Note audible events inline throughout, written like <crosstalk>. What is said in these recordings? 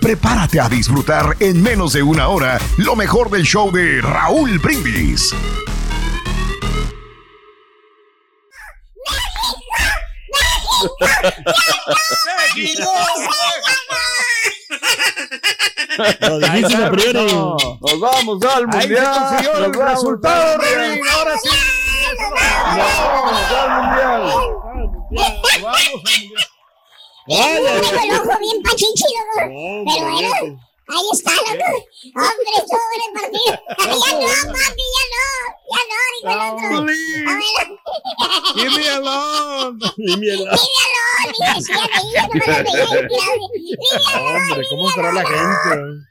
Prepárate a disfrutar en menos de una hora lo mejor del show de Raúl Brindis. Nos vamos al mundial. Ahí se consiguió el Nos vamos resultado, al mundial. Ahora sí. Vamos al mundial. Vaya, el ojo bien pachichi, loco. Pero bueno, ahí está, loco. Hombre, estuvo en el partido. <laughs> Ya no, papi, ya no. Ya no, dijo el otro. A ver. Leave me alone. Leave me alone. No Hombre, ¿cómo estará la gente?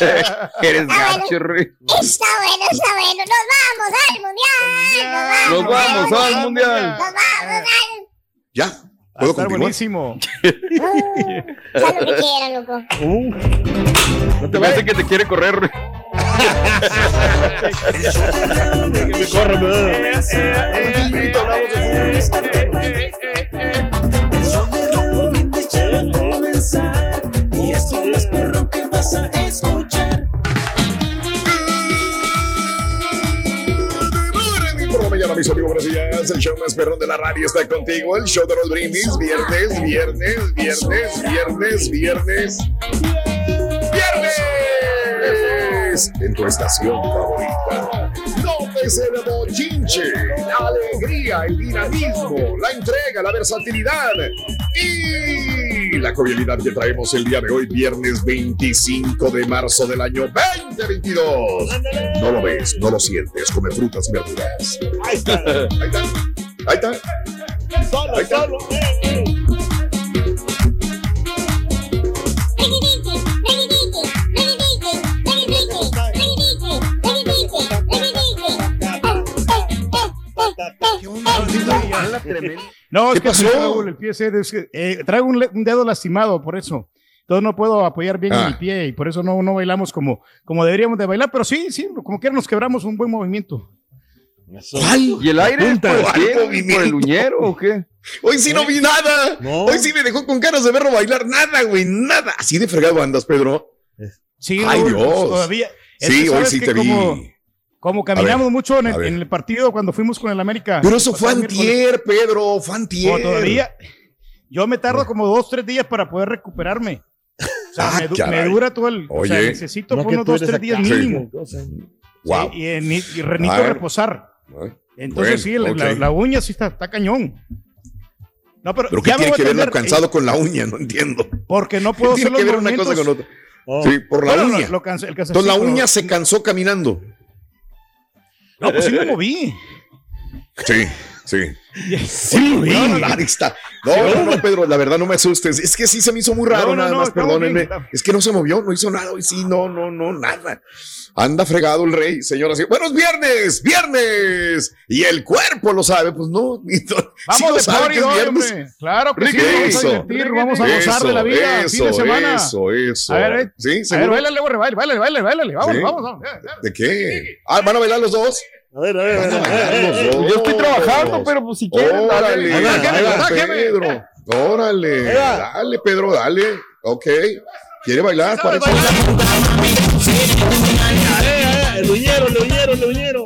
<laughs> Eres Ah, gacho, Rey. Está bueno, está bueno. Nos vamos al mundial. Nos vamos al mundial. Nos vamos al. ¿Ya? ¿Puedo estar continuar? buenísimo. <laughs> Ya lo que quieran, loco. No te parece que te quiere correr, <laughs> me corra, ¿verdad? Y esto es perro que vas a escuchar. Mis amigos. El show más perrón de la radio está contigo. El show de los brindis. Viernes, viernes, viernes, viernes, viernes. ¡Viernes! En tu estación favorita. Nótese el bochinche, la alegría, el dinamismo, la entrega, la versatilidad y la cordialidad que traemos el día de hoy, viernes 25 de marzo del año 2022. No lo ves, no lo sientes, come frutas y verduras. Ahí está, ahí está, ahí está. Ahí está. No, es ¿Qué que pasó? Raúl, el pie es que, eh, traigo un, dedo lastimado, por eso. Entonces no puedo apoyar bien Ah. mi pie y por eso no, no bailamos como, como deberíamos de bailar, pero sí, sí, como que nos quebramos un buen movimiento. ¿Cuál? ¿Y el aire punta. por ¿Cuál qué? ¿Por el uñero o qué? Hoy sí no vi nada. No. Hoy sí me dejó con ganas de verlo bailar. Nada, güey, nada. Así de fregado andas, Pedro. Sí, Ay, Raúl, Dios. todavía. es Sí, hoy sí te vi. Como, caminamos ver, mucho en a el, ver. en el partido cuando fuimos con el América. Pero eso fue antier, Pedro, fue antier. todavía. Yo me tardo como dos, tres días para poder recuperarme. O sea, Ah, me, me dura todo el. O sea, Oye. necesito No, unos dos, tres días acá. mínimo. Wow. Sí, y, en- y necesito reposar. Entonces, sí, la, ok. la- la uña sí está, está cañón. No, pero, Pero ¿qué tiene voy a que ver lo cansado eh, con la uña? No entiendo. Porque no <laughs> puedo ¿Qué hacer tiene los que ver una cosa movimientos. con otra? Sí, por la Bueno, uña. lo- lo cansa- el Entonces la uña pero- se cansó caminando. No, pues sí me moví. Sí, sí. <laughs> Sí, No, moví. no, no. No, no, no, Pedro, la verdad no me asustes. Es que sí se me hizo muy raro, nada más, perdónenme. Es que no se movió, no hizo nada. Hoy sí, no, no, no, nada. Anda fregado el rey, señoras y buenos viernes, viernes. Y el cuerpo lo sabe, pues no. <laughs> sí Vamos de sabe party que es hoy, viernes. hombre. Claro que sí, Ricky, vamos a eso. divertir, vamos a gozar de la vida, Eso, fin de semana. Eso, eso. A ver, eh. ¿Sí? A ver, ¿Seguro? bailale, bailale, bailale, bailale, bailale. Vamos, Sí. vamos, vamos. ¿De qué? Ah, ¿van a bailar los dos? A ver, a ver, a ver. A. Yo estoy trabajando, pero pues si quieren, dale. Órale. Pedro. Órale, dale, Pedro, dale. Ok. ¿Quiere bailar? Parece. El uñero, el uñero, el uñero.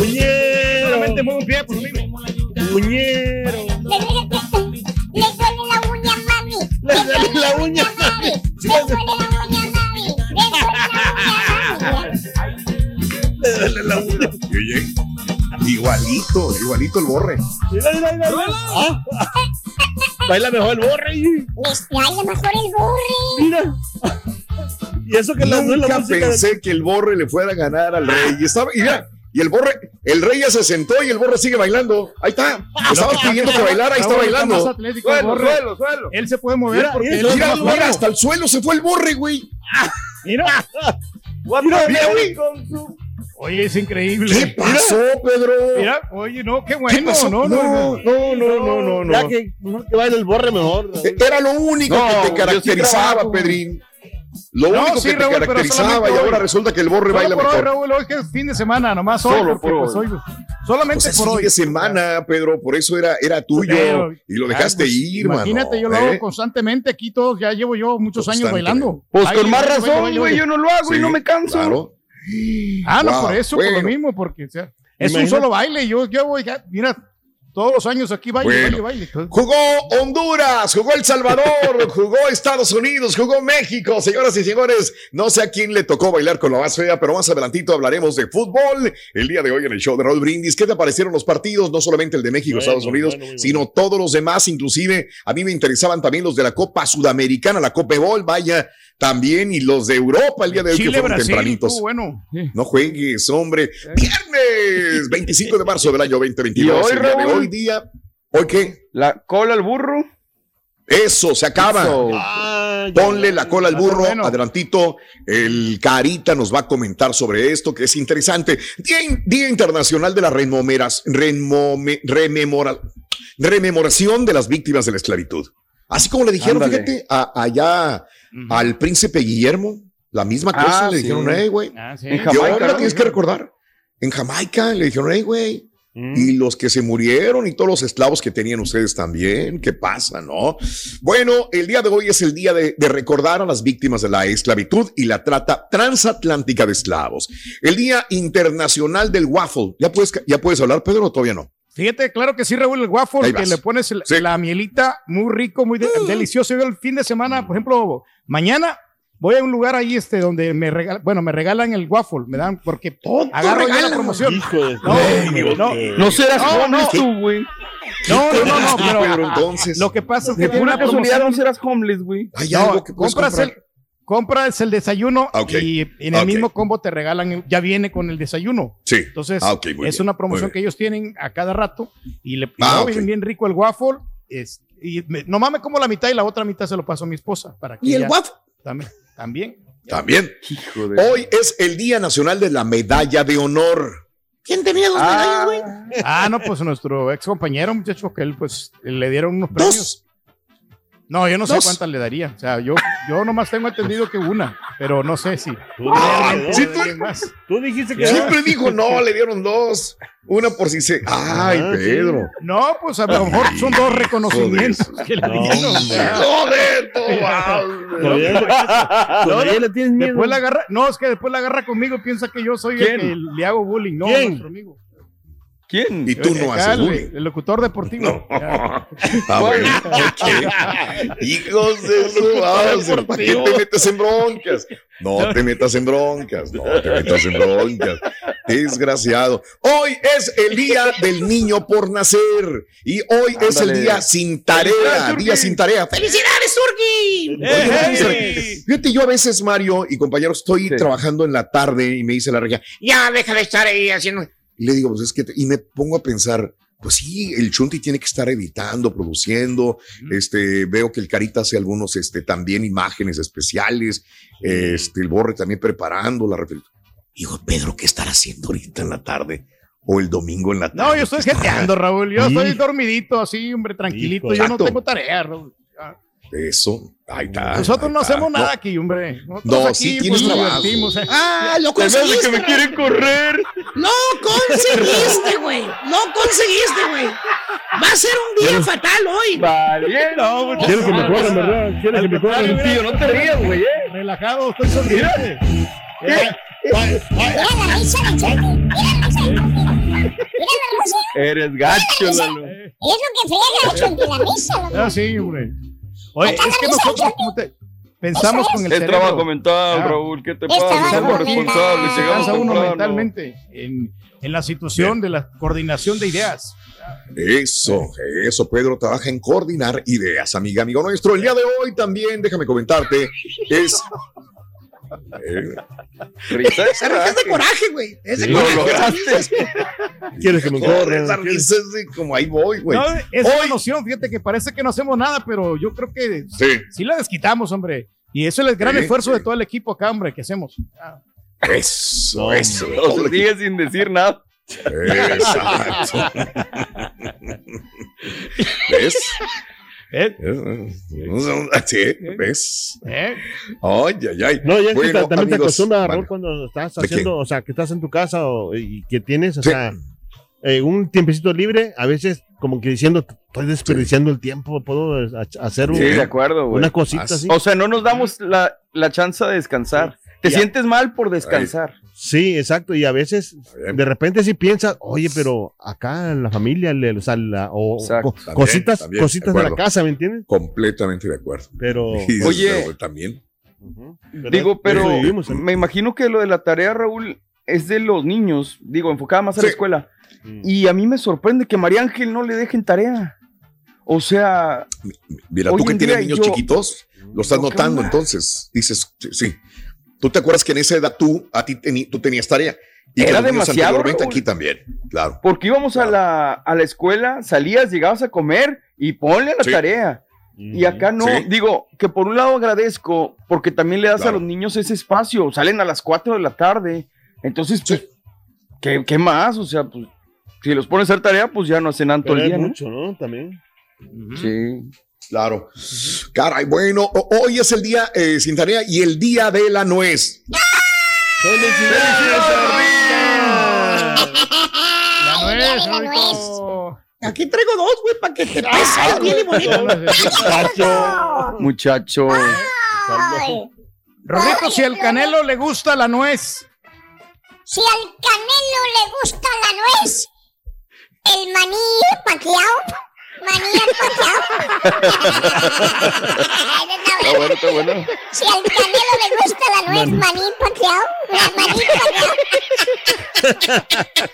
Uñero. Solamente mueve un pie por lo mismo. Uñero. Le duele la uña, mami. Le duele la uña, mami. Le duele la uña, mami. Le duele la uña, mami. Oye, igualito, igualito el borre. Mira, mira, mira. Ah. <laughs> Baila mejor el borre. Me baila mejor el borre. Mira. Y eso que la, es la Nunca música de- pensé que el borre le fuera a ganar al rey. Y estaba, y mira, y el borre, el rey ya se sentó y el borre sigue bailando. Ahí está. Estaba pidiendo que bailara, ahí está Raúl está bailando. atlético el Suelo, borre. suelo, suelo. Él se puede mover Mira, porque mira, él Mira, mira, flaco. hasta el suelo se fue el borre, güey. Mira. Mira, Mira, güey. Oye, es increíble. ¿Qué pasó, Pedro? Mira, oye, no, qué ¿Qué bueno. pasó? No, no, no, no, no, no, no. Ya que, mejor que baile el borre mejor. Era lo único No, que te sí caracterizaba, trabajo. Pedrín. Lo No, único sí, que te Raúl, caracterizaba y ahora hoy. resulta que el borre Solo baila por hoy, mejor. Raúl, hoy que es fin de semana, nomás hoy. Solo por pues, hoy. hoy- Solamente Pues es por fin hoy. de semana, Pedro, por eso era, era tuyo Pero- y lo dejaste pues, ir, Imagínate, mano, yo lo ¿eh? hago constantemente aquí todos, ya llevo yo muchos años bailando. Pues Baile, con más razón, güey, yo no lo hago y Sí, no me canso. Claro. Ah, no, Wow, por eso, por bueno. lo mismo, porque o sea, es un solo baile. Yo llevo, ya, mira, todos los años aquí baile, Bueno. baile, baile. Jugó Honduras, jugó El Salvador, <laughs> jugó Estados Unidos, jugó México. Señoras y señores, no sé a quién le tocó bailar con la más fea, pero más adelantito hablaremos de fútbol. El día de hoy en el show de Raúl Brindis, ¿qué te parecieron los partidos? No solamente el de México, Bueno, Estados Unidos, bueno, sino todos los demás. Inclusive a mí me interesaban también los de la Copa Sudamericana, la Copa Bol, vaya, también, y los de Europa el día de hoy que fueron Brasil, tempranitos. bueno. No juegues, hombre. Viernes 25 de marzo del año 2022. ¿Y hoy, el día de hoy día. ¿Hoy qué? La cola al burro. Eso, se acaba. Eso. Ah, ya. Ponle la cola al burro, Bueno. adelantito. El Carita nos va a comentar sobre esto, que es interesante. Día, in- Día Internacional de la remomeras, remome- rememora- rememoración de las víctimas de la esclavitud. Así como le dijeron, Ándale. fíjate, a- allá al príncipe Guillermo, la misma cosa, Ah, le sí. dijeron, hey, güey, Ah, sí. En ¿qué Jamaica, onda? ¿no? Tienes que recordar. En Jamaica le dijeron, hey, güey, Mm. y los que se murieron y todos los esclavos que tenían ustedes también. ¿Qué pasa, no? Bueno, el día de hoy es el día de, de recordar a las víctimas de la esclavitud y la trata transatlántica de esclavos. El Día Internacional del Waffle. ¿Ya puedes, ya puedes hablar, Pedro, o todavía no? Fíjate, claro que sí, Raúl, el waffle, que le pones el- Sí. la mielita muy rico, muy de- delicioso. Yo el fin de semana, por ejemplo, mañana voy a un lugar ahí este donde me regalan, bueno, me regalan el waffle, me dan, porque agarro yo la promoción. Hijo de No, no, No serás No, homeless no. tú, güey. no, no, no, no, pero entonces. lo que pasa es que De tiene una casualidad no serás homeless, güey. Hay No, algo que compras comprar. el, compras el desayuno Ah, y en el mismo combo te regalan, ya viene con el desayuno. Sí. Entonces, Ah, es bien, una promoción que ellos tienen a cada rato y le Ah, bien, rico el waffle. Es, y me- nomás me como la mitad y la otra mitad se lo paso a mi esposa. Para que ¿Y el waffle? También. también. También. Hijo de. Hoy es el Día Nacional de la Medalla de Honor. ¿Quién tenía dos medallas, güey? Ah, no, pues nuestro ex compañero, muchacho, que él pues le dieron unos premios. No, yo no sé Dos. cuántas le daría. O sea, yo, yo nomás tengo entendido que una, pero no sé si. Tú que sí, no, tú- alguien más. Tú dijiste que Siempre dijo no, le dieron dos. Una por si se. Ay, Ah, sí. Pedro. No, pues a lo mejor son dos reconocimientos que le dieron. Joder, tú, Todavía, todavía le tienes miedo. Después la agarra, no, es que después la agarra conmigo y piensa que yo soy el que le hago bullying. No, ¿Quién? nuestro amigo. ¿Quién? Y tú no haces el, locutor deportivo. Ya. Ah. <laughs> Hijos de su madre, ¿para qué te metes en broncas? No te metas en broncas, no te metas en broncas. Desgraciado. Hoy es el día del niño por nacer y hoy es el día sin tarea, día sin tarea. ¡Felicidades, Turki! Fíjate, yo a veces, Mario y compañeros, estoy Sí. trabajando en la tarde y me dice la regia, ya deja de estar ahí haciendo. Y le digo, pues es que, y me pongo a pensar, pues sí, el Chunti tiene que estar editando, produciendo. Este, veo que el Carita hace algunos, este, también imágenes especiales. Este, el Borre también preparando la refer- Digo, Pedro, ¿qué estará haciendo ahorita en la tarde? O el domingo en la tarde. No, yo estoy jeteando, Raúl. Yo Sí. estoy dormidito, así, hombre, tranquilito. Hijo, yo no tengo tarea, Raúl. Eso, ahí está. Nosotros ahí no está. hacemos nada No, aquí, hombre. Nosotros No, aquí, sí pues, tienes nos trabajo. divertimos, eh. Ah, lo conseguiste. que me quieren correr. Lo conseguiste, güey. Lo conseguiste, güey. Va a ser un día fatal hoy. Vale, no, muchachos. Quiero que me corran, ¿verdad? Quiero que me corran. Tío, no te rías, güey, eh. Relajado, estoy sonriente. Eres gacho, Lalo. Es lo que friega, Chucky, la risa. loco. Ah, sí, hombre. Oye, es que nosotros Chucky. como te- pensamos con el Es cerebro. trabajo mental, Ah. Raúl. ¿Qué te pasa? Somos responsables. Llegamos cansa uno temprano. mentalmente en, en la situación de la coordinación de ideas. Eso, eso, Pedro trabaja en coordinar ideas, amiga, amigo nuestro. El día de hoy también, déjame comentarte, es. Eh, Risa de Esa risa es de coraje, güey. Es de Lo coraje. lograste. <laughs> Quieres que me corran. esa risa es de como ahí voy, güey. No, es una Hoy- noción, fíjate que parece que no hacemos nada, pero yo creo que Sí, sí la desquitamos, hombre. Y eso es el gran Sí, esfuerzo sí. de todo el equipo acá, hombre, que hacemos. Ah. eso, No, eso. O se sigue sin decir nada. Exacto. <laughs> ¿Ves? ¿Eh? Sí, ¿ves? ¿Eh? Ay, ay, ay. No, ya Bueno, también te amigos, acostumbra, Raúl, bueno, cuando estás haciendo, o sea, que estás en tu casa o- y que tienes, o Sí. sea, eh, un tiempecito libre, a veces como que diciendo, estoy desperdiciando el tiempo, puedo ha- hacer un- Sí, de acuerdo, güey. una cosita Así. así. O sea, no nos damos la, la chance de descansar. Te Ya. sientes mal por descansar. Sí, exacto, y a veces de repente sí piensas, oye, pero acá en la familia, le- o sea, la- o Exacto. co- También, cositas, también, cositas de de la casa, ¿me entiendes? Completamente de acuerdo. Pero, <laughs> Y Oye. pero también. Digo, pero vivimos, ¿eh? me imagino que lo de la tarea, Raúl, es de los niños, digo, enfocada más a la escuela. Mm. Y a mí me sorprende que María Ángel no le dejen tarea. O sea, Mira, Hoy tú que en tienes niños yo- chiquitos, lo estás ¿Qué notando onda? entonces. Dices, sí, sí. ¿Tú te acuerdas que en esa edad tú, a ti teni- tú tenías tarea? Y que Era niños demasiado, anteriormente Raúl. aquí también, claro. porque íbamos a, la, a la escuela, salías, llegabas a comer y ponle la Sí. tarea. Y acá no, Sí. digo que por un lado agradezco porque también le das Claro. a los niños ese espacio, salen a las 4 de la tarde, entonces, pues, ¿qué, qué más? O sea, pues, si los pones a hacer tarea, pues ya no hacen Pero el día, ¿no? mucho, ¿no? También. Sí. Claro. Caray, bueno, ho- hoy es el día eh, sin tarea y el día de la nuez. La nuez, Ay, la rico. Aquí traigo dos, güey, para que te <laughs> pases bien y bonito. Muchacho. Ay, Rorrito, si al canelo le gusta la nuez, Si al canelo le gusta la nuez, el maní paqueado, maní. <laughs> Está bueno, está bueno. Si al canelo le gusta la nuez, maní maní paqueado.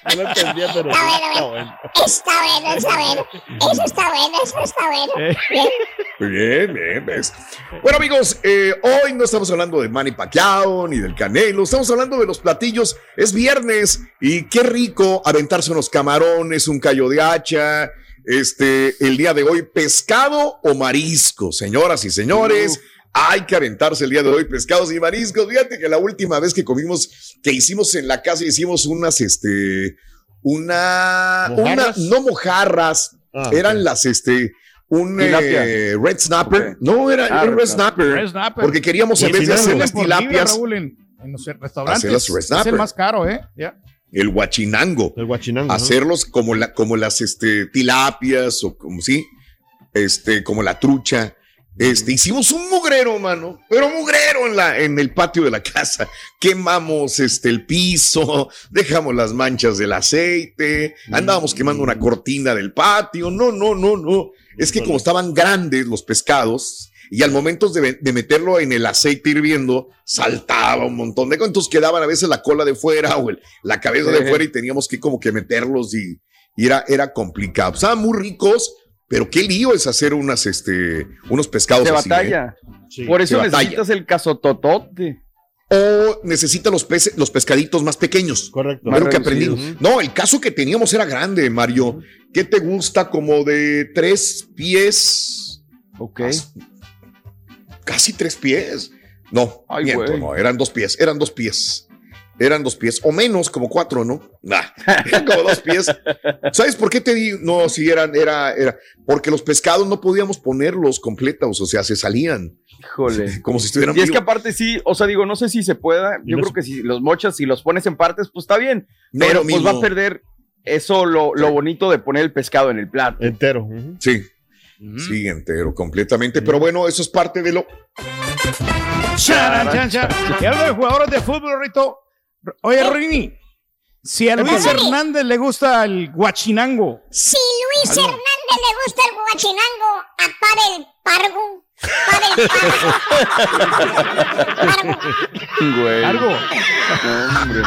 No lo entendía, pero Está bueno, está bueno. Está bueno, está bueno. Eso está bueno, eso está bueno. Bien. Muy bien, bien, ves. Bueno, amigos, eh, hoy no estamos hablando de Manny Pacquiao ni del Canelo, estamos hablando de los platillos. Es viernes y qué rico aventarse unos camarones, un callo de hacha. Este, el día de hoy, pescado o marisco, señoras y señores. Hay que aventarse el día de hoy pescados y mariscos. Fíjate que la última vez que comimos, que hicimos en la casa, hicimos unas, este, una, una, no mojarras, Ah, eran las, este, un eh, red snapper. No, era, Ah, era red red snapper. Red snapper. Porque queríamos, en vez de hacer las tilapias, Raúl, en, en los restaurantes. Hacer las red es el más caro, ¿eh? Ya. El guachinango. El hacerlos como, la, como las este, tilapias o como sí, este, como la trucha. Este, hicimos un mugrero, mano, pero mugrero en, la, en el patio de la casa. Quemamos este, el piso, <laughs> dejamos las manchas del aceite, andábamos quemando una cortina del patio. No, no, no, no. Es que como estaban grandes los pescados, y al momento de, de meterlo en el aceite hirviendo, saltaba un montón de cosas. Entonces quedaban a veces la cola de fuera o el- la cabeza de Sí. fuera y teníamos que como que meterlos y, y era, era complicado. Estaban muy ricos, pero qué lío es hacer unas, este, unos pescados De así, batalla. ¿eh? Por eso batalla. necesitas el casototote. O necesita los peces, los pescaditos más pequeños. Correcto. Más que aprendimos. reducidos. No, el caso que teníamos era grande, Mario. ¿Qué te gusta? Como de tres pies. Ok. Casi tres pies. No, Ay, miento, no, eran dos pies, eran dos pies. Eran dos pies, o menos, como cuatro, ¿no? Nah, <laughs> eran como dos pies. ¿Sabes por qué te digo? No, sí, eran, era, era, porque los pescados no podíamos ponerlos completos, o sea, se salían. Híjole. <laughs> Como si estuvieran Y es que aparte sí, o sea, digo, no sé si se pueda. Yo no creo que si los mochas, si los pones en partes, pues está bien. No pero pues va a perder eso lo, lo bonito de poner el pescado en el plato. Entero. Sí, sí, entero, completamente. Pero bueno, eso es parte de lo. Y hablo de jugadores de fútbol, Rito. Oye, Rini, si a Luis Hernández le gusta el guachinango, Si Luis Hernández le gusta el guachinango, apare el pargo. El. Güey. algo. No, hombre.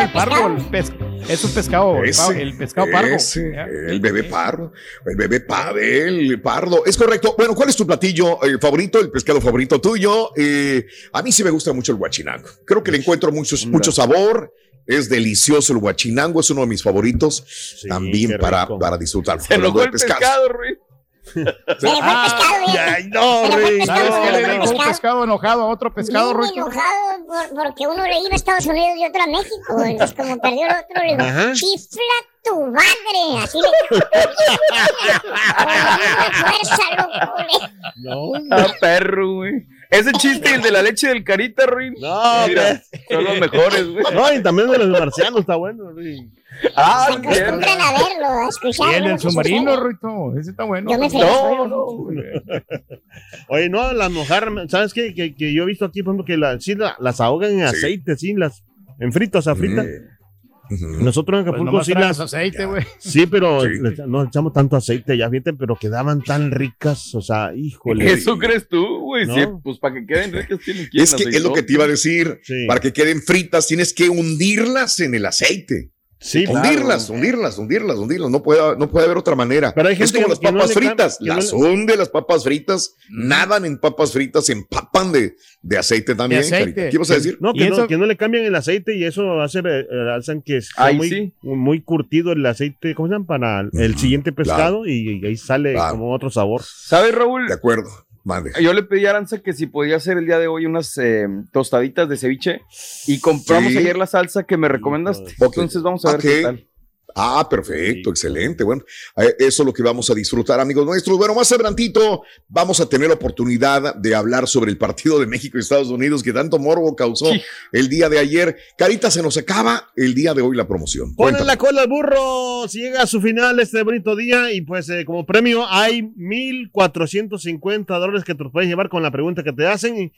De el pargo, el pes- es un pescado, el, Ese, el pescado pargo. ese, el bebé pardo, el bebé Pavel, pardo. Es correcto. Bueno, ¿cuál es tu platillo eh, favorito, el pescado favorito tuyo? Eh, a mí sí me gusta mucho el guachinango. Creo que le encuentro mucho, mucho sabor. Es delicioso el guachinango, es uno de mis favoritos. qué también para, para disfrutar. Se el pescados. pescado, Rui. Se le fue el pescado, güey. Ay, no, Se le fue el Rey. pescado, ¿Sabes qué le dijo un pescado. enojado a otro pescado, Bien enojado por- porque uno le iba a Estados Unidos y otro a México. güey. Entonces, como perdió el otro, le digo, Ajá. chifla tu madre. Así le <laughs> Con fuerza, loco. No, Ah, perro, güey. Ese chiste y el de la leche del carita, Rui. no, Mira, son los mejores, güey. no, y también de los marcianos está bueno. Rey. Ah, Se acostumbran a verlo, a Y escucharlo. el del submarino. Rito, ese está bueno. Yo me No, no. <laughs> Oye, no, las mojar, ¿sabes qué? Que, que yo he visto aquí, por ejemplo, que la- sí, la- las ahogan en Sí. aceite, sí, las en fritas, a fritas. Ujú. Nosotros en Pues Acapulco nomás sí las. aceite, güey. Sí, pero Sí. le- no echamos tanto aceite ya, fíjate, pero quedaban tan ricas, o sea, híjole. Eso crees tú, güey. No. Sí, pues para que queden ricas tienen que ir Es que es lo que te iba a decir. Sí. Para que queden fritas, tienes que hundirlas en el aceite. Sí, claro. hundirlas, hundirlas, hundirlas, hundirlas. No puede, no puede haber otra manera. Pero hay es como que- las que no papas fritas. no las le- hunde las papas fritas, nadan en papas fritas, se empapan de, de aceite también. aceite. ¿Qué ibas a decir? No que, no, que no le cambian el aceite y eso hace, eh, hacen que sea Ahí muy, sí. muy curtido el aceite, ¿cómo se llama? Para el siguiente claro. pescado y, y ahí sale Claro. como otro sabor. ¿Sabes, Raúl? De acuerdo. Yo le pedí a Aranza que si podía hacer el día de hoy unas eh, tostaditas de ceviche y compramos Sí. ayer la salsa que me recomendaste. Entonces vamos a ver qué tal. Ah, perfecto, excelente. Bueno, eh, eso es lo que vamos a disfrutar, amigos nuestros. Bueno, más adelantito vamos a tener la oportunidad de hablar sobre el partido de México y Estados Unidos que tanto morbo causó Sí. el día de ayer. Carita, se nos acaba el día de hoy la promoción. Ponen la cola al burro si llega a su final este bonito día y pues eh, como premio hay 1.450 dólares que te puedes llevar con la pregunta que te hacen y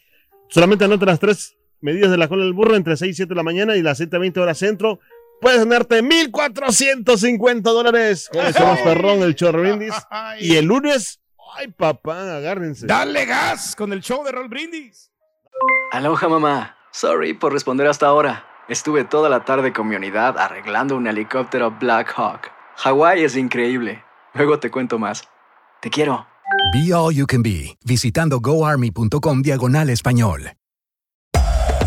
solamente anota las tres medidas de la cola del burro entre 6 y 7 de la mañana y las 7 a 20 horas centro. Puedes ganarte 1.450 dólares con el somos perrón, el chorrindis. Y el lunes, ay papá, agárrense. Dale gas con el show de Roll Brindis. Aloha mamá. Sorry por responder hasta ahora. Estuve toda la tarde con mi unidad arreglando un helicóptero Black Hawk. Hawái es increíble. Luego te cuento más. Te quiero. Be All You Can Be, visitando goarmy.com diagonal español.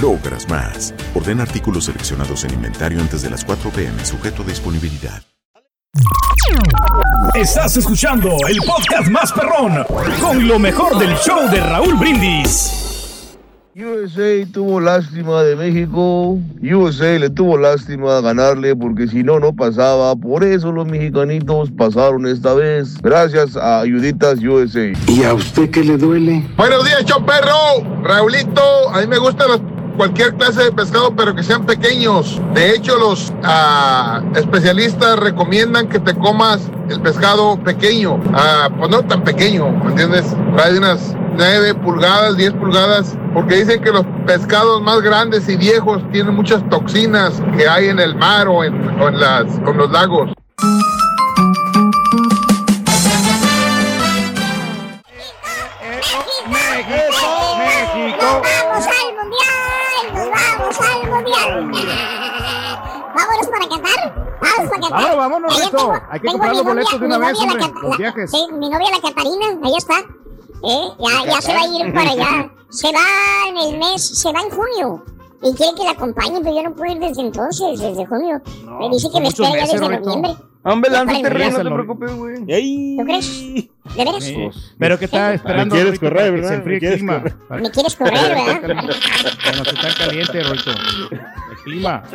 logras más. Ordena artículos seleccionados en inventario antes de las 4 pm, sujeto a disponibilidad. Estás escuchando el podcast más perrón con lo mejor del show de Raúl Brindis. USA tuvo lástima de México, USA le tuvo lástima ganarle porque si no, no pasaba. Por eso los mexicanitos pasaron esta vez. Gracias a Ayuditas USA. ¿Y a usted qué le duele? Buenos días, show perro. Raulito, a mí me gustan los- cualquier clase de pescado, pero que sean pequeños. De hecho, los ah, especialistas recomiendan que te comas el pescado pequeño. Ah, pues no tan pequeño, ¿me entiendes? Trae unas 9 pulgadas, 10 pulgadas, porque dicen que los pescados más grandes y viejos tienen muchas toxinas que hay en el mar o en, o los lagos. ¿Vamos para Qatar? Vámonos, Hay que comprar los novia- boletos de una vez, hombre, los viajes. Sí, mi novia la Catarina, ahí está. ¿Eh? Ya, ya se va a ir para allá. <laughs> Se va en el mes, se va en junio. Y quiere que la acompañe, pero yo no puedo ir desde entonces, desde junio. me dice que me espera ya desde noviembre. Hombre, lánzate, Rey, no te preocupes, güey. ¿Tú crees? ¿De veras? Sí. Pero que está esperando. Me quieres correr, ¿verdad? Se enfríe el quieres clima. Me quieres correr, ¿verdad? Bueno, que está caliente, Rorrito. El clima. <laughs>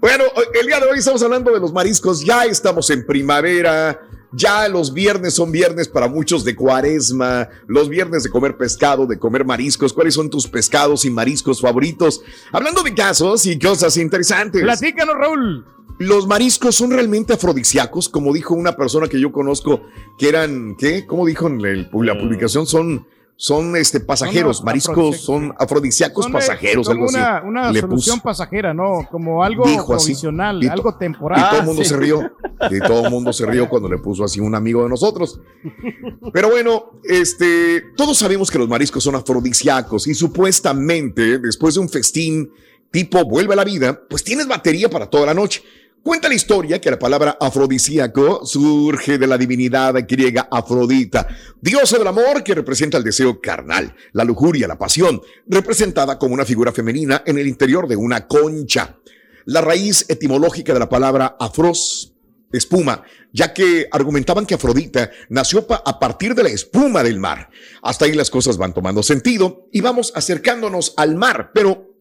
Bueno, el día de hoy estamos hablando de los mariscos. Ya estamos en primavera. Ya los viernes son viernes para muchos de cuaresma. Los viernes de comer pescado, de comer mariscos. ¿Cuáles son tus pescados y mariscos favoritos? Hablando de casos y cosas interesantes. Platícanos, Raúl. Los mariscos son realmente afrodisíacos, como dijo una persona que yo conozco, que eran, ¿qué? ¿Cómo dijo en el- la publicación? Son, son este, pasajeros, Son mariscos, son afrodisíacos Son, eh, pasajeros, algo así. una, solución pasajera, ¿no? Como algo así. provisional, algo temporal. Y todo el mundo se rió. Y todo el mundo se rió cuando le puso así un amigo de nosotros. Pero bueno, este, todos sabemos que los mariscos son afrodisíacos y supuestamente después de un festín tipo vuelve a la vida, pues tienes batería para toda la noche. Cuenta la historia que la palabra afrodisíaco surge de la divinidad griega Afrodita, diosa del amor que representa el deseo carnal, la lujuria, la pasión, representada como una figura femenina en el interior de una concha. La raíz etimológica de la palabra afros, espuma, ya que argumentaban que Afrodita nació a partir de la espuma del mar. Hasta ahí las cosas van tomando sentido y vamos acercándonos al mar, pero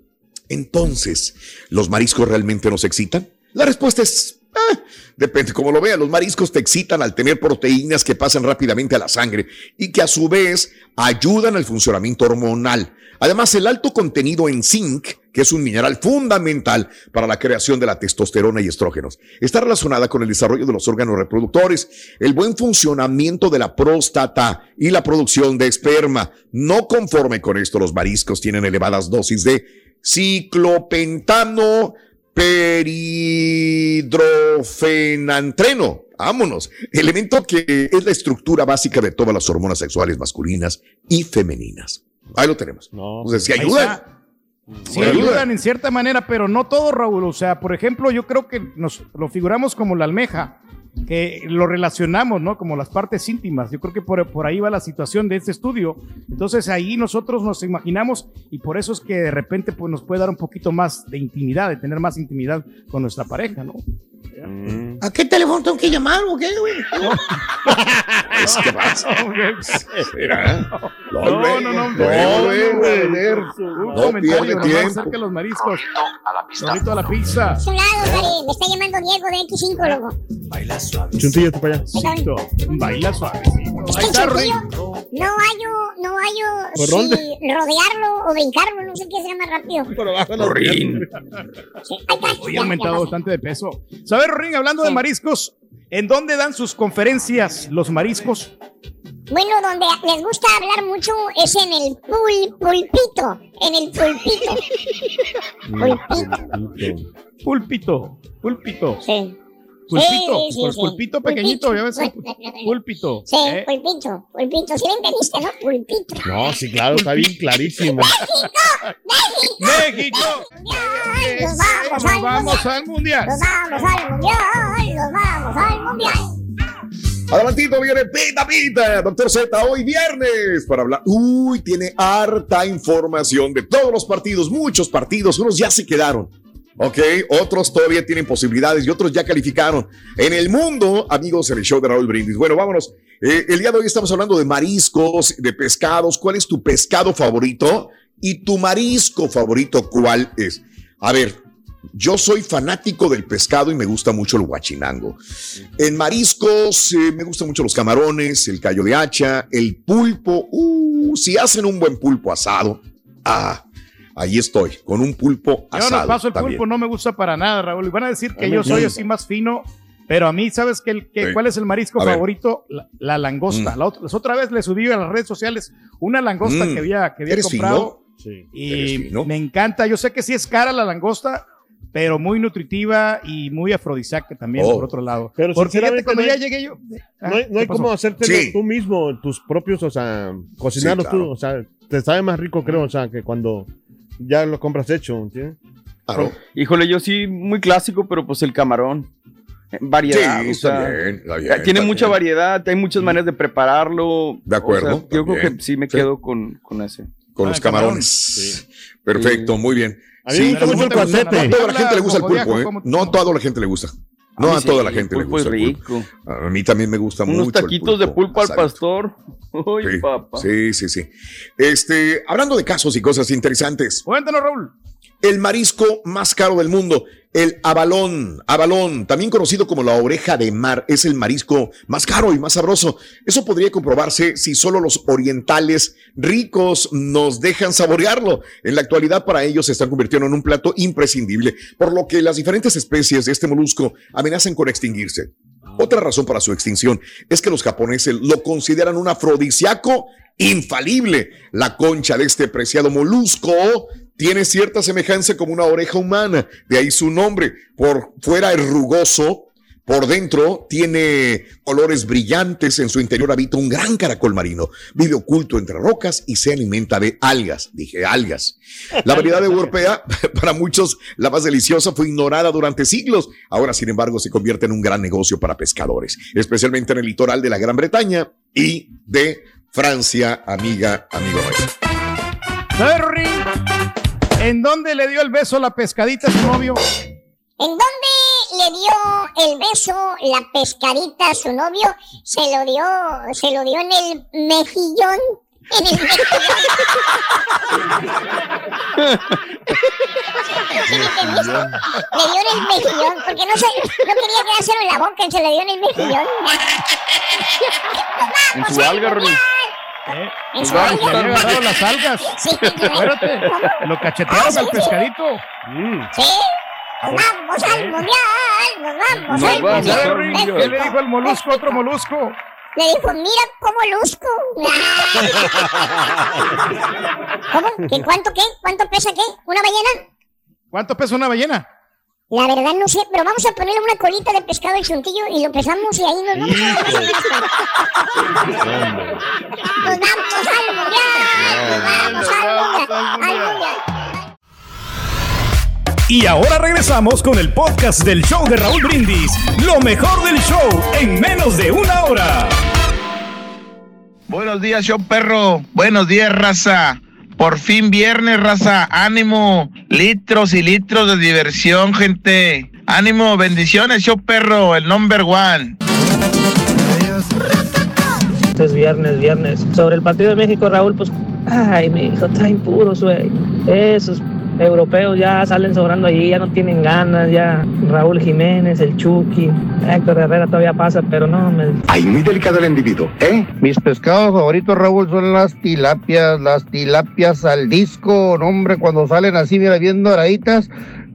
entonces, ¿los mariscos realmente nos excitan? La respuesta es, ah, depende cómo lo vean. Los mariscos te excitan al tener proteínas que pasan rápidamente a la sangre y que a su vez ayudan al funcionamiento hormonal. Además, el alto contenido en zinc, que es un mineral fundamental para la creación de la testosterona y estrógenos, está relacionada con el desarrollo de los órganos reproductores, el buen funcionamiento de la próstata y la producción de esperma. No conforme con esto, los mariscos tienen elevadas dosis de ciclopentano peridrofenantreno. Vámonos. Elemento que es la estructura básica de todas las hormonas sexuales masculinas y femeninas. Ahí lo tenemos. Entonces, si Ahí ayudan. está. Sí, ayudan en cierta manera, pero no todo, Raúl. O sea, por ejemplo, yo creo que nos lo figuramos como la almeja, que lo relacionamos, ¿no? Como las partes íntimas. Yo creo que por, por ahí va la situación de este estudio. Entonces ahí nosotros nos imaginamos y por eso es que de repente pues, nos puede dar un poquito más de intimidad, de tener más intimidad con nuestra pareja, ¿no? ¿A qué teléfono tengo que llamar o qué, güey? <laughs> Es que pasa. Será. No, no, no, No, no, güey, güey, Un No comentario pierde tiempo. de los mariscos. Bonito a la pizza. Es un lado, Mari. Me está llamando Diego de X5, loco. Baila suave. Chuntillo, tú para allá. Baila suave. Es que el chuntillo no hallo, no hallo ¿Por si rodearlo o brincarlo, no sé qué sea más rápido. Hoy ha aumentado bastante de peso. ¿Sabes, Rorín, hablando de mariscos, ¿en dónde dan sus conferencias los mariscos? Bueno, donde les gusta hablar mucho es en el pul, pulpito. En el pulpito. <laughs> Púlpito. Púlpito. Sí. Pulpito. Sí, sí, pues sí. pulpito pequeñito, ya ves. Púlpito. Sí, ¿eh? pulpito, pulpito. Sí le entendiste, ¿no? Pulpito. No, sí, claro, está bien clarísimo. ¡México! Nos vamos, Nos al vamos mundial. al mundial. Nos vamos al mundial. Nos vamos al mundial. Adelantito viene Pita Pita, doctor Z, hoy viernes para hablar. Uy, tiene harta información de todos los partidos, muchos partidos, unos ya se quedaron. Ok, otros todavía tienen posibilidades y otros ya calificaron. En el mundo, amigos, el show de Raúl Brindis. Bueno, vámonos. Eh, el día de hoy estamos hablando de mariscos, de pescados. ¿Cuál es tu pescado favorito? Y tu marisco favorito, ¿cuál es? A ver, yo soy fanático del pescado y me gusta mucho el guachinango. En mariscos eh, me gustan mucho los camarones, el callo de hacha, el pulpo. Uh, si hacen un buen pulpo asado, ah, ahí estoy, con un pulpo Yo asado. no paso el también. pulpo, no me gusta para nada, Raúl. Y van a decir que yo me soy así más fino, pero a mí, ¿sabes qué, qué- Sí. cuál es el marisco A favorito? La, la langosta. Mm. La, otra, las otra vez le subí a las redes sociales una langosta Mm. que había, que había ¿Eres comprado. fino? Y me encanta. Yo sé que sí es cara la langosta, pero muy nutritiva y muy afrodisíaca también, Oh. por otro lado. Pero Porque fíjate, cuando no ya hay- llegué yo. Ah, No hay, no hay ¿qué pasó? cómo hacértelo tú mismo, tus propios, o sea, cocinarlos Sí, claro. tú, o sea, te sabe más rico, creo, o sea, que cuando ya lo compras hecho, ¿entiendes? Híjole, yo sí, muy clásico, pero pues el camarón. Variedad. Sí, o está sea, bien, está bien, Tiene está mucha bien. variedad, hay muchas maneras de prepararlo. De acuerdo, O sea, yo creo que sí me Sí. quedo con, con ese. Con Ah, los camarones. Perfecto, muy bien. A mí me gusta mucho el cuacete. No a toda la gente le gusta el pulpo, ¿eh? No a toda la gente le gusta. No a sí, toda la gente le gusta el pulpo. rico. A mí también me gusta Unos mucho. el taquitos de pulpo al pastor. <laughs> Uy, Sí, papá. Sí, sí, sí. Este, hablando de casos y cosas interesantes. Cuéntanos, Raúl. El marisco más caro del mundo, el abalón, abalón, también conocido como la oreja de mar, es el marisco más caro y más sabroso. Eso podría comprobarse si solo los orientales ricos nos dejan saborearlo. En la actualidad para ellos se están convirtiendo en un plato imprescindible, por lo que las diferentes especies de este molusco amenazan con extinguirse. Otra razón para su extinción es que los japoneses lo consideran un afrodisíaco infalible. La concha de este preciado molusco tiene cierta semejanza como una oreja humana, de ahí su nombre. Por fuera es rugoso, por dentro tiene colores brillantes, en su interior habita un gran caracol marino. Vive oculto entre rocas y se alimenta de algas. Dije algas. La variedad europea, <laughs> para muchos la más deliciosa, fue ignorada durante siglos. Ahora, sin embargo, se convierte en un gran negocio para pescadores, especialmente en el litoral de la Gran Bretaña y de Francia, amiga, amigo. ¿En dónde le dio el beso la pescadita a su novio? ¿En dónde le dio el beso la pescadita a su novio? Se lo dio, se lo dio en el mejillón. En el mejillón. ¿Sí me entendiste? Le dio en el mejillón, porque no, se, no quería quedárselo en la boca, y se le dio en el mejillón. En su alga. ¿Eh? Su vamos, alga. le había agarrado las algas. Sí. Acuérdate, lo cachetearon Ah, sí, al sí. pescadito. Sí. Nos vamos al mundial, nos vamos al mundial. al mundial. ¿Qué le dijo el molusco a otro molusco? Le dijo, mira cómo luzco. <laughs> ¿Cómo? ¿Qué, ¿Cuánto qué? ¿Cuánto pesa qué? ¿Una ballena? ¿Cuánto pesa una ballena? La verdad no sé, pero vamos a ponerle una colita de pescado al chuntillo y lo pesamos y ahí nos vamos a Nos vamos al mundial. Nos vamos al mundial. Al mundial. Y ahora regresamos con el podcast del show de Raúl Brindis. Lo mejor del show en menos de una hora. Buenos días, show perro. Buenos días, raza. Por fin viernes, raza. Ánimo. Litros y litros de diversión, gente. Ánimo, bendiciones, yo perro, el number one. Es viernes, viernes. Sobre el partido de México, Raúl, pues, ay, mi hijo, está impuros, güey. Esos europeos ya salen sobrando allí, ya no tienen ganas, ya Raúl Jiménez, el Chucky, Héctor Herrera todavía pasa, pero no, me... Ay, muy delicado el individuo, ¿eh? Mis pescados favoritos, Raúl, son las tilapias, las tilapias al disco, no, hombre, cuando salen así, mira, bien doraditas,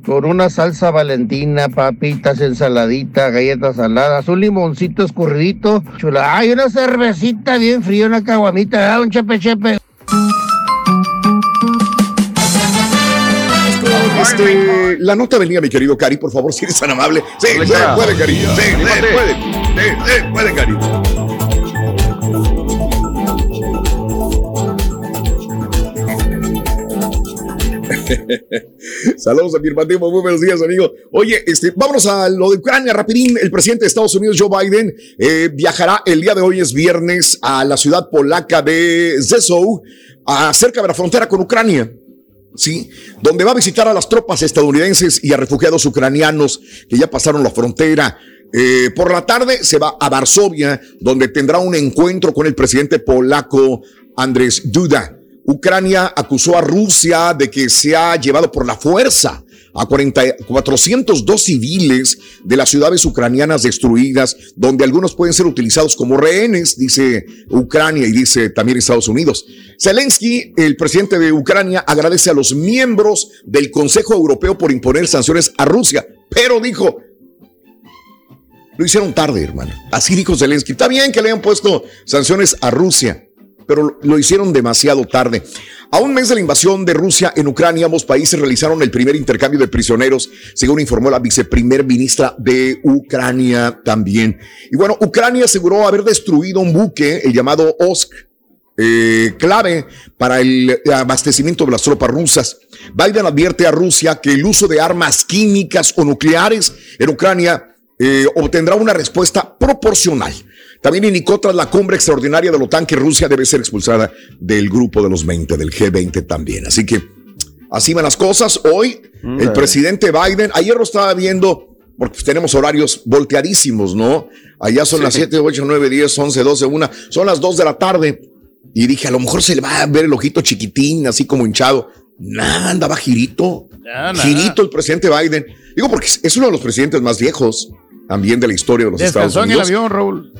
con una salsa valentina, papitas, ensaladita, galletas saladas, un limoncito escurridito, chula. Ay, una cervecita bien fría, una caguamita, un chepe chepe. Este, la nota venía, mi querido Cari, por favor, si eres tan amable. Sí, sí, puede, Cari. Sí, sí, puede. Sí, sí, puede, Cari. <laughs> Saludos a mi hermano, muy buenos días, amigo. Oye, este, vámonos a lo de Ucrania, rapidín. El presidente de Estados Unidos, Joe Biden, eh, viajará el día de hoy, es viernes, a la ciudad polaca de Zesow, cerca de la frontera con Ucrania. ¿Sí? Donde va a visitar a las tropas estadounidenses y a refugiados ucranianos que ya pasaron la frontera. Eh, por la tarde se va a Varsovia, donde tendrá un encuentro con el presidente polaco Andrés Duda. Ucrania acusó a Rusia de que se ha llevado por la fuerza a 40, 402 civiles de las ciudades ucranianas destruidas, donde algunos pueden ser utilizados como rehenes, dice Ucrania y dice también Estados Unidos. Zelensky, el presidente de Ucrania, agradece a los miembros del Consejo Europeo por imponer sanciones a Rusia, pero dijo, lo hicieron tarde, hermano. Así dijo Zelensky. Está bien que le hayan puesto sanciones a Rusia, pero lo hicieron demasiado tarde. A un mes de la invasión de Rusia en Ucrania, ambos países realizaron el primer intercambio de prisioneros, según informó la viceprimer ministra de Ucrania también. Y bueno, Ucrania aseguró haber destruido un buque, el llamado Osk, eh, clave para el abastecimiento de las tropas rusas. Biden advierte a Rusia que el uso de armas químicas o nucleares en Ucrania eh, obtendrá una respuesta proporcional. También indicó tras la cumbre extraordinaria de la OTAN que Rusia debe ser expulsada del grupo de los 20, del G20 también. Así que así van las cosas. Hoy el presidente Biden, ayer lo estaba viendo, porque pues, tenemos horarios volteadísimos, ¿no? Allá son las 7, 8, 9, 10, 11, 12, 1, son las 2 de la tarde. Y dije, a lo mejor se le va a ver el ojito chiquitín, así como hinchado. Nada, andaba girito. Girito el presidente Biden. Digo, porque es uno de los presidentes más viejos también de la historia de los Estados Descansó en el Unidos. avión, Raúl.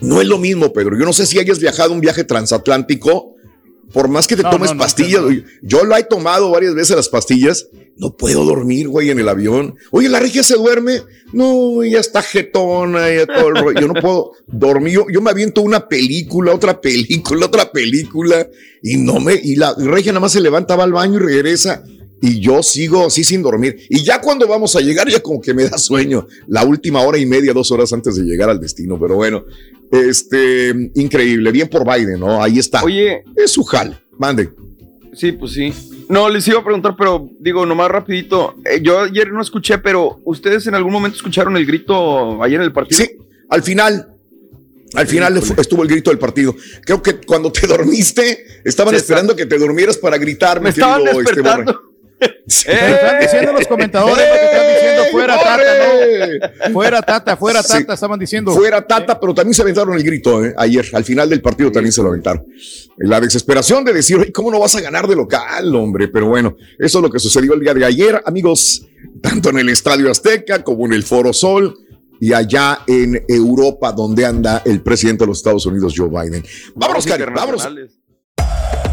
No es lo mismo, Pedro. Yo no sé si hayas viajado un viaje transatlántico, por más que te No, tomes no, no, pastillas. Yo lo he tomado varias veces las pastillas. No puedo dormir, güey, en el avión. Oye, la regia se duerme. No, ya está jetona, ya todo el rollo. Yo no puedo dormir. Yo, yo me aviento una película, otra película, otra película. Y no me, y la regia nada más se levanta, va al baño y regresa. Y yo sigo así sin dormir. Y ya cuando vamos a llegar, ya como que me da sueño. La última hora y media, dos horas antes de llegar al destino. Pero bueno, este, increíble. Bien por Biden, ¿no? Ahí está. Oye. Es su jal. Mande. Sí, pues sí. No, les iba a preguntar, pero digo, nomás rapidito. eh, yo ayer no escuché, pero ¿ustedes en algún momento escucharon el grito ayer en el partido? Sí, al final. Al final estuvo el grito del partido. Creo que cuando te dormiste, estaban Sí, esperando que te durmieras para gritar. Me estaban este, Te están diciendo los corredores, lo que están diciendo fuera Tata, ¿no? Fuera Tata, fuera Sí. Tata, estaban diciendo. Fuera Tata, pero también se aventaron el grito ¿eh? ayer. Al final del partido también se lo aventaron. La desesperación de decir, "Oye, ¿cómo no vas a ganar de local, hombre? Pero bueno, eso es lo que sucedió el día de ayer, amigos, tanto en el Estadio Azteca como en el Foro Sol y allá en Europa, donde anda el presidente de los Estados Unidos, Joe Biden. Vámonos, Cari, vámonos.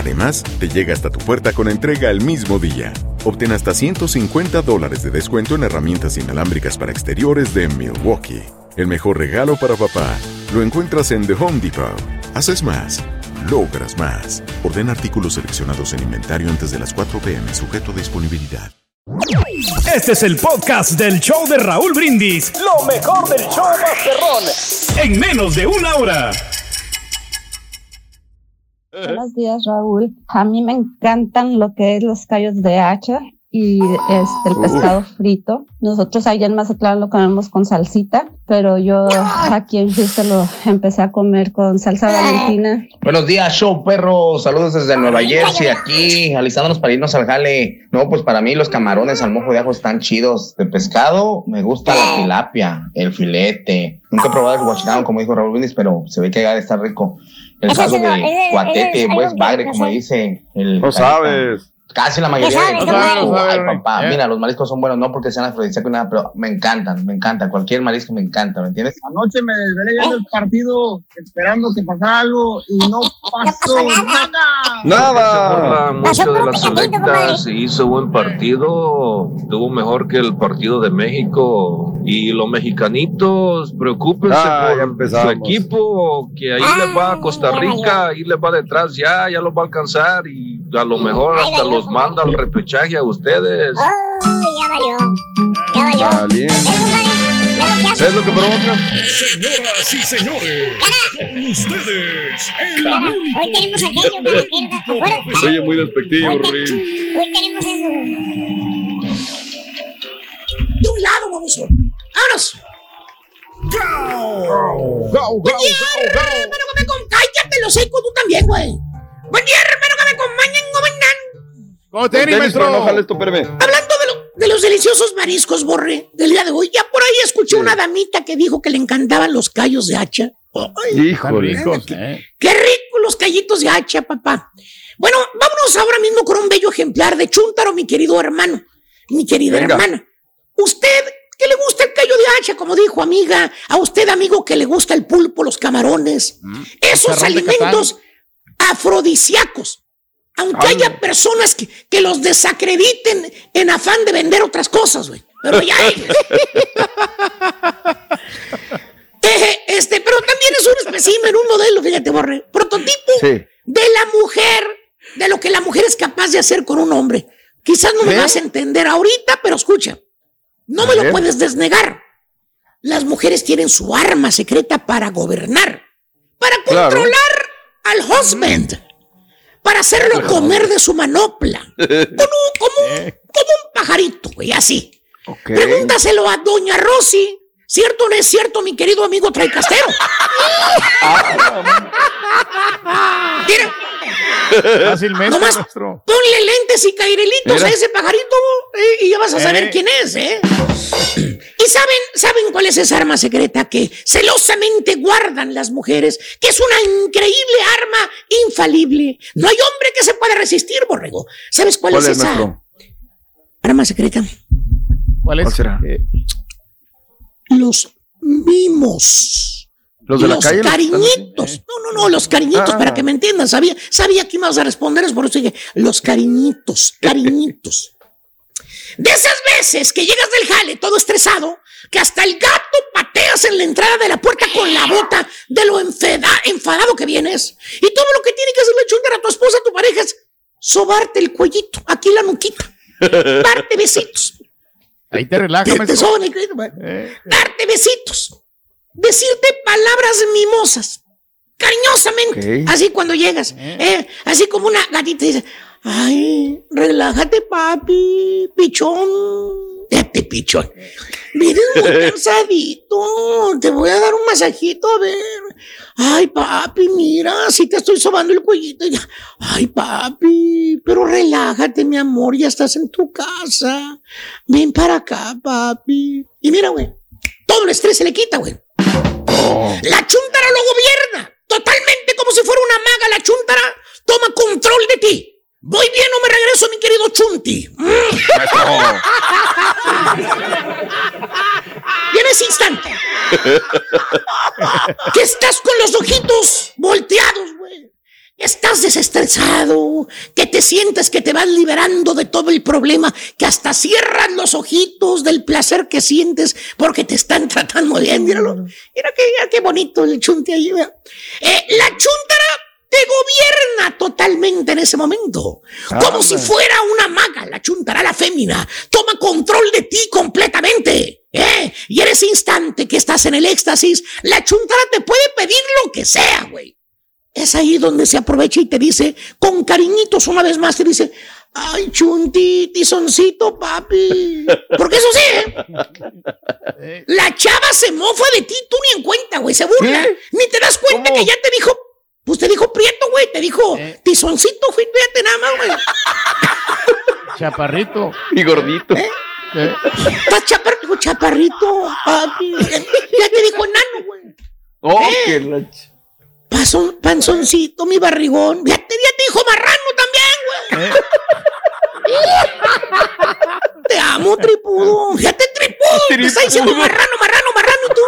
Además, te llega hasta tu puerta con entrega el mismo día. Obtén hasta 150 dólares de descuento en herramientas inalámbricas para exteriores de Milwaukee. El mejor regalo para papá lo encuentras en The Home Depot. Haces más, logras más. Ordena artículos seleccionados en inventario antes de las 4 pm, sujeto a disponibilidad. Este es el podcast del show de Raúl Brindis. Lo mejor del show Masterrón. En menos de una hora. Buenos <laughs> días, Raúl. A mí me encantan lo que es los callos de hacha y este, el pescado frito. Nosotros allá en Mazatlán lo comemos con salsita, pero yo aquí en Houston lo empecé a comer con salsa valentina. Buenos días, show perro. Saludos desde Nueva Jersey, aquí, alistándonos para irnos al jale. No, pues para mí los camarones al mojo de ajo están chidos. De pescado, me gusta la tilapia, el filete. Nunca he probado el guachinado, como dijo Raúl Viniz, pero se ve que va a estar rico. El Ese caldo es lo- de ese- ese- guatete, algo pues que bagre, hay que como hacer. dice el. No sabes. Casi la mayoría de los mariscos. Ay, papá, ¿eh? mira, los mariscos son buenos, no porque sean afrodisíacos ni nada, pero me encantan, me encantan. Cualquier marisco me encanta, ¿me entiendes? Anoche me desvelé viendo el partido esperando que pasara algo y no pasó nada. Nada. Mucho de la selecta se hizo buen partido, tuvo mejor que el partido de México y los mexicanitos, preocúpense Ah, por su equipo, que ahí les va a Costa Rica, ahí les va detrás ya, ya los va a alcanzar y a lo mejor hasta los manda al repechaje a ustedes. Ay, ya valió. Ya valió. Valiente. ¿Sabes lo que provoca? Señoras y señores, con ustedes, el Cara, Hoy tenemos aquello que la mierda, ¿te acuerdas? Oye, muy despectivo, Rin. Hoy tenemos eso. De un lado, baboso. ¡Vámonos! Go, Buen día, hermano, que me con... Cállate los seco tú también, güey. Buen día, hermano, que me acompañan, ¿Cómo Tenis, no esto. Hablando de, lo- de los deliciosos mariscos, Borre, del día de hoy, ya por ahí escuché una damita que dijo que le encantaban los callos de hacha. Ay, Híjole. Qué rico los callitos de hacha, papá. Bueno, vámonos ahora mismo con un bello ejemplar de chúntaro, mi querido hermano, mi querida Venga. hermana. Usted que le gusta el callo de hacha, como dijo amiga, a usted amigo que le gusta el pulpo, los camarones, esos Chicharrón de alimentos afrodisíacos. Aunque haya personas que, que los desacrediten en afán de vender otras cosas, güey. Pero ya. <laughs> Eh, este, pero también es un espécimen, un modelo, fíjate, Borre. Prototipo Sí. de la mujer, de lo que la mujer es capaz de hacer con un hombre. Quizás no me ¿Eh? vas a entender ahorita, pero escucha, no A me lo puedes desnegar. Las mujeres tienen su arma secreta para gobernar, para Claro. controlar al husband, para hacerlo comer de su manopla, <laughs> un- como, un, como un pajarito, güey, así. Ok. Pregúntaselo a Doña Rosy. ¿Cierto o no es cierto, mi querido amigo Traicastero? Mira, <laughs> Fácilmente, Nomás- maestro. ponle lentes y cairelitos Mira. a ese pajarito eh, y ya vas a saber Eh. quién es, ¿eh? Y saben, saben cuál es esa arma secreta que celosamente guardan las mujeres, que es una increíble arma infalible. No hay hombre que se pueda resistir, borrego. ¿Sabes cuál, ¿Cuál es es, esa maestro? arma secreta? ¿Cuál es? ¿Cuál será? Eh, Los mimos. ¿Los de la calle? los que están así? cariñitos. No, no, no, los cariñitos, Ah. para que me entiendan. Sabía, sabía que ibas a responder, es por eso dije, los cariñitos, <laughs> cariñitos. De esas veces que llegas del jale todo estresado, que hasta el gato pateas en la entrada de la puerta con la bota de lo enfeda- enfadado que vienes. Y todo lo que tiene que hacer la chunga a tu esposa, a tu pareja, es sobarte el cuellito, aquí la nuquita, <laughs> darte besitos. ahí te relajas, te soban el güey. Eh, darte besitos, decirte palabras mimosas, cariñosamente, así cuando llegas, eh, así como una gatita dice, ay, relájate papi, pichón, este pichón, vienes muy <laughs> cansadito, te voy a dar un masajito, a ver, ay papi, mira, si te estoy sobando el cuellito, ya. ay papi, pero relájate mi amor, ya estás en tu casa, ven para acá papi, y mira güey, todo el estrés se le quita, güey. La chuntara lo gobierna. Totalmente como si fuera una maga. La chuntara toma control de ti. Voy bien o me regreso, mi querido Chunti. <laughs> Y en ese instante, <laughs> que estás con los ojitos volteados, güey. Estás desestresado, que te sientes que te vas liberando de todo el problema, que hasta cierras los ojitos del placer que sientes porque te están tratando bien. Míralo. Mira qué, mira qué bonito el chunte ahí. Eh, la chuntara te gobierna totalmente en ese momento. Como si fuera una maga, la chuntara, la fémina. Toma control de ti completamente. ¿eh? Y en ese instante que estás en el éxtasis, la chuntara te puede pedir lo que sea, güey. Es ahí donde se aprovecha y te dice, con cariñitos una vez más, te dice, ay, chunti, tizoncito, papi. Porque eso sí, ¿eh? <laughs> La chava se mofa de ti, tú ni en cuenta, güey, se burla. Ni te das cuenta que ya te dijo, pues te dijo prieto, güey, te dijo tizoncito, güey, fíjate nada más, güey. <laughs> Chaparrito. Y gordito. Eh. Estás chaparrito, chaparrito, papi. <laughs> Ya te dijo enano, güey. Oh, ¿Eh? qué Pasón- panzoncito, mi barrigón. Ya te, ya te dijo marrano también, güey. Te amo, tripudo. Fíjate, tripudo. Te está diciendo marrano, marrano, marrano tú.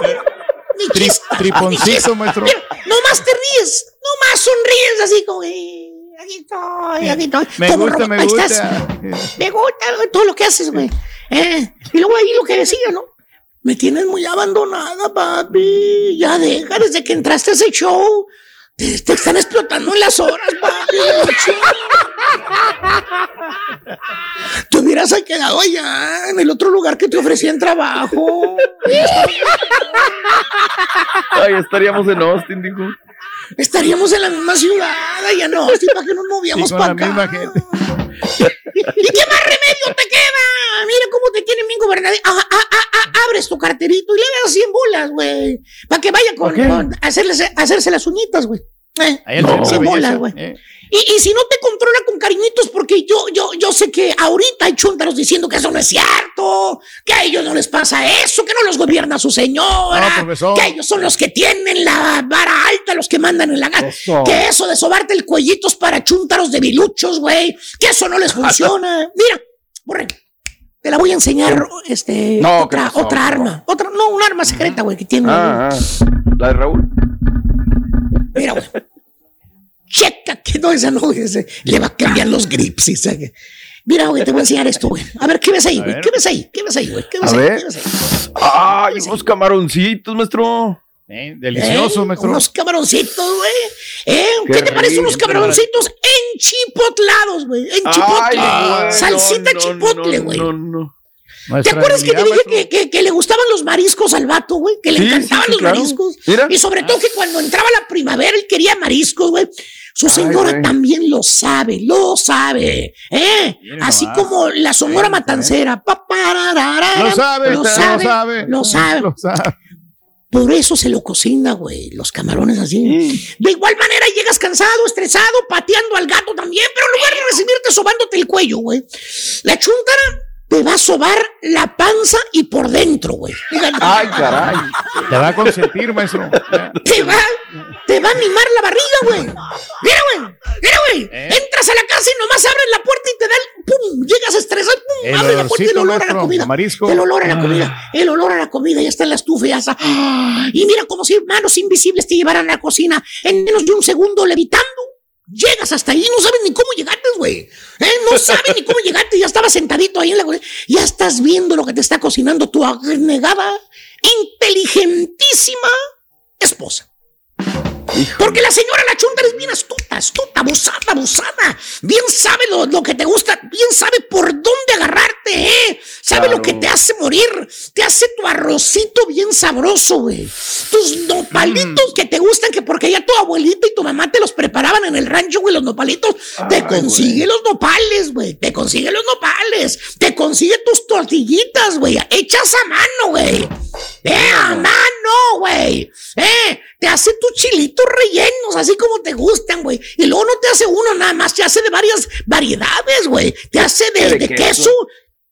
Triponcito, maestro. Mira, nomás te ríes, nomás sonríes así como, eh, aquí estoy, aquí estoy. Me Como gusta, me ahí gusta. estás. Me gusta todo lo que haces, güey. Eh, y luego ahí lo que decía, ¿no? Me tienes muy abandonada, papi. Ya deja, desde que entraste a ese show. Te, te están explotando en las horas, papi. Te hubieras quedado allá, en el otro lugar que te ofrecían trabajo. Ay, estaríamos en Austin, dijo. Estaríamos en la misma ciudad, allá no, sí, para que nos movíamos con para la acá. misma gente. ¿Y qué más remedio te queda? Mira cómo te tienen bien gobernado. Ah, ah, ah, ah, abres tu carterito y le das 100 bolas, güey. Para que vaya con, con hacerles, hacerse las uñitas, güey. Eh, de 100 belleza, bolas, güey. eh. Y, y si no te controla con cariñitos, porque yo, yo, yo sé que ahorita hay chúntaros diciendo que eso no es cierto, que a ellos no les pasa eso, que no los gobierna su señora, No, que ellos son los que tienen la vara alta, los que mandan en la gana, que eso de sobarte el cuellito es para chúntaros debiluchos, güey, que eso no les funciona. <laughs> Mira, borre, te la voy a enseñar, este, No, ¿qué otra, pasó? otra arma, otra, no, un arma secreta, güey, que tiene. Ah, ah. La de Raúl. Mira, güey. Checa que no, esa no, ese, le va a cambiar los grips. y se- Mira, güey, te voy a enseñar esto, güey. A ver, ¿qué ves ahí, güey? ¿Qué ves ahí? ¿Qué ves ahí, güey? ¿Qué ves A ahí? ver. ¿Qué ves ahí? Ay, unos camaroncitos, maestro. Eh, delicioso, ¿Eh? maestro. Unos camaroncitos, güey. ¿Eh? ¿Qué, Qué te parecen unos camaroncitos enchipotlados, güey? Enchipotle. Ay, güey, Salsita no, no, chipotle, no, güey. No, no. ¿Te Maestra acuerdas que te dije que, que- que le gustaban los mariscos al vato, güey? Que le Sí, encantaban sí, sí, los claro. mariscos. Mira. Y sobre todo que cuando entraba la primavera él quería mariscos, güey. Su Ay, señora güey. también lo sabe, lo sabe. ¿eh? Así nomás. como la sonora matancera. Pa, pararara, Lo sabe, lo sabe, lo sabe. lo sabe. Lo sabe. Por eso se lo cocina, güey, los camarones así. De igual manera llegas cansado, estresado, pateando al gato también, pero en lugar de recibirte sobándote el cuello, güey, la chuntara te va a sobar la panza y por dentro, güey. Ay, caray. Te va a consentir, maestro. Te va, te va a mimar la barriga, güey. Mira, güey. Mira, güey. ¿Eh? Entras a la casa y nomás abres la puerta y te da el pum. Llegas estresado, pum. El abres la puerta y el olor a la comida. marisco. El olor a la Ah. comida. El olor a la comida. Ya está en la estufa, ya está. Y mira como si manos invisibles te llevaran a la cocina en menos de un segundo levitando. Llegas hasta ahí, no sabes ni cómo llegaste, güey. ¿Eh? No sabes ni cómo <laughs> llegaste, ya estabas sentadito ahí en la. Ya estás viendo lo que te está cocinando tu abnegada, inteligentísima esposa. Porque la señora la chunta es bien astuta, astuta, abusada, abusada. Bien sabe lo, lo que te gusta, bien sabe por dónde agarrarte, ¿eh? Sabe lo que te hace morir. Te hace tu arrocito bien sabroso, güey. Tus nopalitos que te gustan, que porque ya tu abuelita y tu mamá te los preparaban en el rancho, güey, los nopalitos. te consigue los nopales, güey. Te consigue los nopales. Te consigue tus tortillitas, güey. Hechas a mano, güey. ¡Eh, a mano, güey! ¡Eh! Te hace tus chilitos rellenos, así como te gustan, güey. Y luego no te hace uno nada más, te hace de varias variedades, güey. Te hace de, De de queso.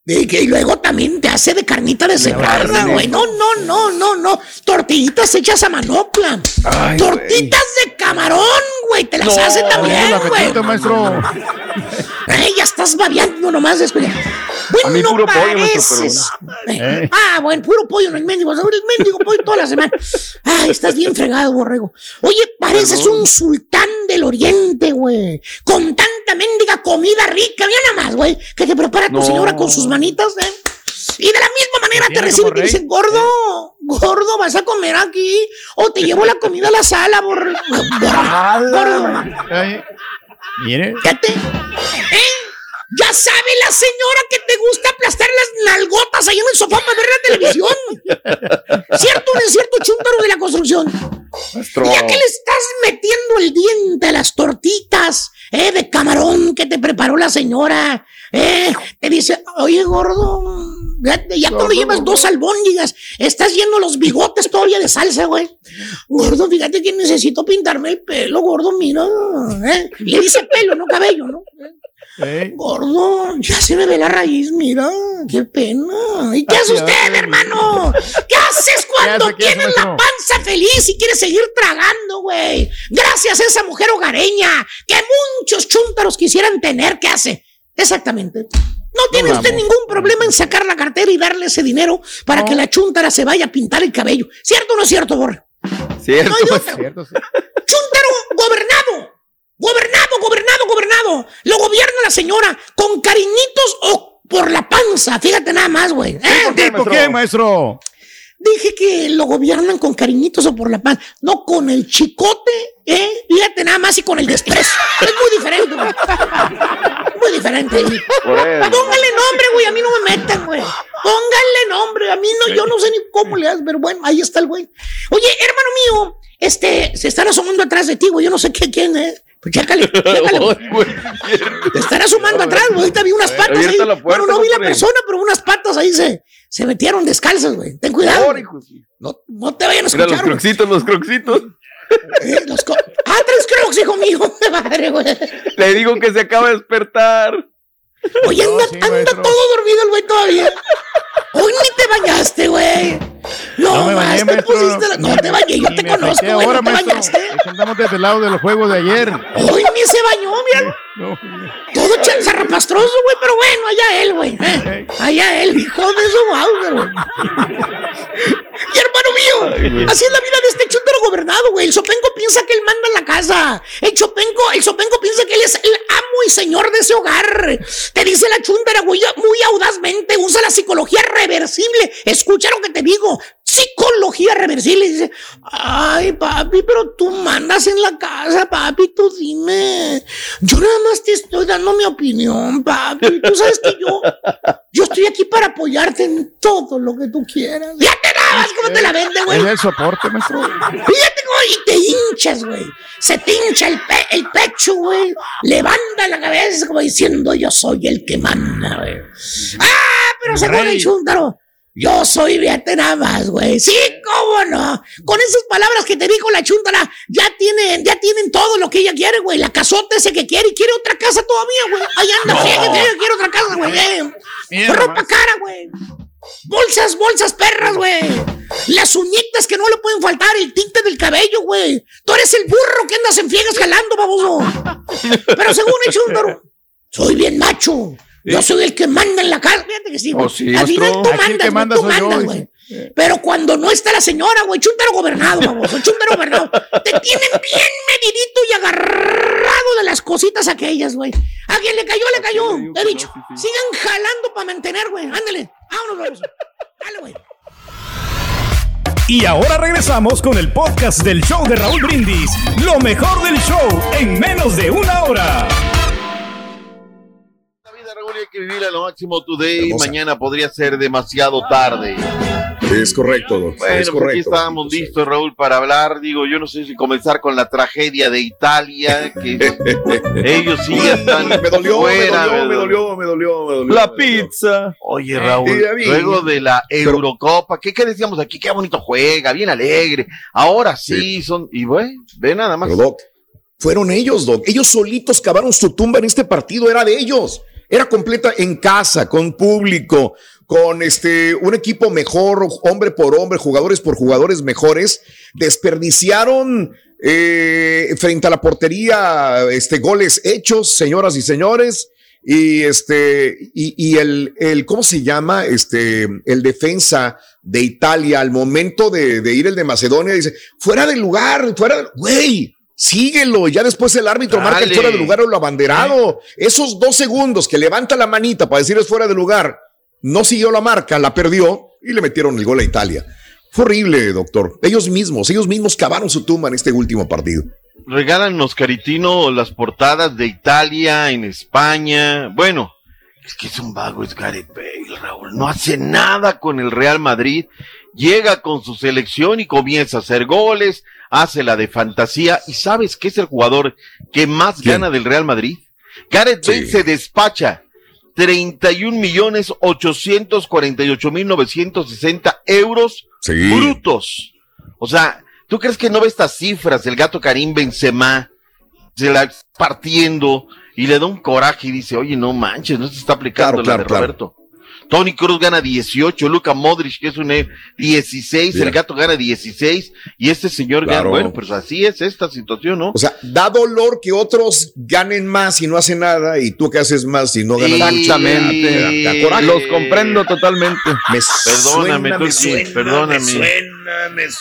y luego también te hace de carnita de cebrada, güey. No, no, no, no, no. Tortillitas hechas a manopla. Ay, Tortitas de camarón, güey. Te las No, hace también, güey. maestro. Ya estás babeando nomás de escuchar. A mí no puro pareces. Eh, Ah, bueno, puro pollo en el mendigo. El mendigo pollo toda la semana. Ay, estás bien fregado, borrego. Oye, pareces un sultán del oriente, güey. Con tanta mendiga comida rica. Mira nada más, güey. Que te prepara tu No. señora con sus manitas, ¿eh? Y de la misma manera te tiene recibe y te rey. dice, gordo, gordo, vas a comer aquí. O te llevo la comida a la sala, <laughs> borrego. Gordo. Mire. Fíjate, ¿eh? Ya sabe la señora que te gusta aplastar las nalgotas ahí en el sofá para ver la televisión. <laughs> ¿Cierto o no es cierto, chúntaro de la construcción? Ya que le estás metiendo el diente a las tortitas eh, de camarón que te preparó la señora, eh, te dice, oye, gordo, ya, ya llevas dos albóndigas, estás yendo los bigotes todavía de salsa, güey. Gordo, fíjate que necesito pintarme el pelo, gordo, mira. ¿eh? Le dice pelo, no cabello, ¿no? Gordo, ya se me ve la raíz, mira, qué pena. ¿Y qué hace usted, hermano? ¿Qué haces cuando hace? ¿Qué hace, tienes la panza feliz y quieres seguir tragando, güey? Gracias a esa mujer hogareña que muchos chúntaros quisieran tener, ¿qué hace? Exactamente. No tiene usted vamos. ningún problema en sacar la cartera y darle ese dinero para que la chúntara se vaya a pintar el cabello. ¿Cierto o no es cierto, Borre? Cierto. No hay otra. Chúntaro gobernado. Gobernado, gobernado, gobernado. Lo gobierna la señora con cariñitos o por la panza. Fíjate nada más, güey. ¿eh? ¿Tipo qué, maestro? Dije que lo gobiernan con cariñitos o por la panza. No con el chicote, ¿eh? Fíjate nada más y con el desprecio. Es muy diferente, güey. Muy diferente. Póngale nombre, güey. A mí no me metan, güey. Póngale nombre. A mí no, yo no sé ni cómo le haces, pero bueno, ahí está el güey. Oye, hermano mío, este, se están asomando atrás de ti, güey. Yo no sé qué, quién es. Pues chécale. <laughs> Te están asomando atrás, güey. Ahorita vi unas patas ahí. Bueno, no vi la persona, pero unas patas ahí se, se metieron descalzas, güey. Ten cuidado. No, no te vayan a Mira los escuchar. güey. croxitos, los croxitos. Eh, los co- ah, tres crocs, hijo mío. <laughs> Madre, güey. Le digo que se acaba de despertar. Oye, anda, anda todo dormido el güey todavía. Hoy ni te bañaste, güey. No, No me bañé, te pusiste la- No te bañé, yo te conozco, güey. ahora, no te maestro. bañaste. Andamos desde el lado de los juegos de ayer. Hoy ni se bañó, mira. Todo chanzarrapastroso, güey, pero bueno, allá él, güey. eh. Allá él, hijo de su madre, güey. Y hermano mío, así es la vida de este chúntaro gobernado, güey. El Sopenco piensa que él manda en la casa. El Sopenco, el Sopenco piensa que él es el amo y señor de ese hogar. Te dice la chúntara, güey, muy audazmente, usa la psicología reversible. Escucha lo que te digo. Psicología reversible. Dice, ay, papi, pero tú mandas en la casa, papi, tú dime. Yo nada más te estoy dando mi opinión, papi. Tú sabes que yo, yo estoy aquí para apoyarte en todo lo que tú quieras. Ya te dabas, ¿cómo te la vende, güey? Es el soporte, maestro. Fíjate, güey, y te hinchas, güey. Se te hincha el, pe- el pecho, güey. Levanta la cabeza como diciendo, yo soy el que manda, güey. Ah, pero según el chúntaro, yo soy, fíjate nada más, güey. Sí, cómo no. Con esas palabras que te dijo la chúntara, ya tienen, ya tienen todo lo que ella quiere, güey. La casota ese que quiere y quiere otra casa todavía, güey. Ahí anda, No. fíjate, fíjate, quiere otra casa, güey. eh. Ropa cara, güey. Bolsas, bolsas perras, güey. Las uñitas que no le pueden faltar, el tinte del cabello, güey. Tú eres el burro que andas en friegas jalando, baboso. Pero según el chúndaro, soy bien macho. Yo soy el que manda en la casa. Fíjate que sí, güey. Oh, sí, Al final tú Aquí el que mandas, manda Tú mandas, güey. Pero cuando no está la señora, güey, chúntaro gobernado, baboso, chúntaro gobernado. Te tienen bien medidito y agarrado de las cositas aquellas, güey. A quien le cayó, le cayó. Te he dicho. Sigan jalando para mantener, güey. Ándale. Vámonos, baboso. Dale, güey. Y ahora regresamos con el podcast del show de Raúl Brindis. Lo mejor del show en menos de una hora. Hay que vivir al máximo today. Hermosa. Mañana podría ser demasiado tarde. Es correcto, Doc. Bueno, es pues aquí estábamos listos, Raúl, para hablar. Digo, yo no sé si comenzar con la tragedia de Italia, que <laughs> ellos sí ya están Me dolió, fuera. me dolió, me dolió, me dolió, me dolió. La pizza. Oye, Raúl, a luego de la Eurocopa, ¿qué, qué decíamos aquí? Qué bonito juega, bien alegre. Ahora sí, son. Y bueno, ve nada más. Pero, Doc, fueron ellos, Doc. Ellos solitos cavaron su tumba en este partido, era de ellos. Era completa en casa, con público, con este un equipo mejor, hombre por hombre, jugadores por jugadores mejores. Desperdiciaron eh, frente a la portería este, goles hechos, señoras y señores. Y este, y, y el, el, ¿cómo se llama? Este, el defensa de Italia al momento de, de ir el de Macedonia dice, fuera del lugar, fuera del, güey, síguelo. Ya después el árbitro marca el fuera del lugar o lo abanderado. Esos dos segundos que levanta la manita para decir es fuera de lugar, no siguió la marca, la perdió y le metieron el gol a Italia. Fue horrible, doctor. Ellos mismos, ellos mismos cavaron su tumba en este último partido. Regálanos, Caritino, las portadas de Italia, en España. Bueno, es que es un vago, es Gareth Bale, Raúl. No hace nada con el Real Madrid. Llega con su selección y comienza a hacer goles, hace la de fantasía. ¿Y sabes qué es el jugador que más gana del Real Madrid? Gareth Bale se despacha 31 millones 848 mil 960 euros Sí. brutos. O sea, ¿tú crees que no ve estas cifras? El gato Karim Benzema se la está partiendo y le da un coraje y dice, oye, no manches, no se está aplicando Claro, la claro, de claro. Tony Cruz gana 18, Luca Modric, que es un E, 16, el Mira. gato gana 16 y este señor gana, bueno, pues así es esta situación, ¿no? O sea, da dolor que otros ganen más y no hacen nada y tú que haces más y no ganas mucho. Exactamente. Los comprendo totalmente. Me Perdóname, suena, me Turki, suena, perdóname. me suena,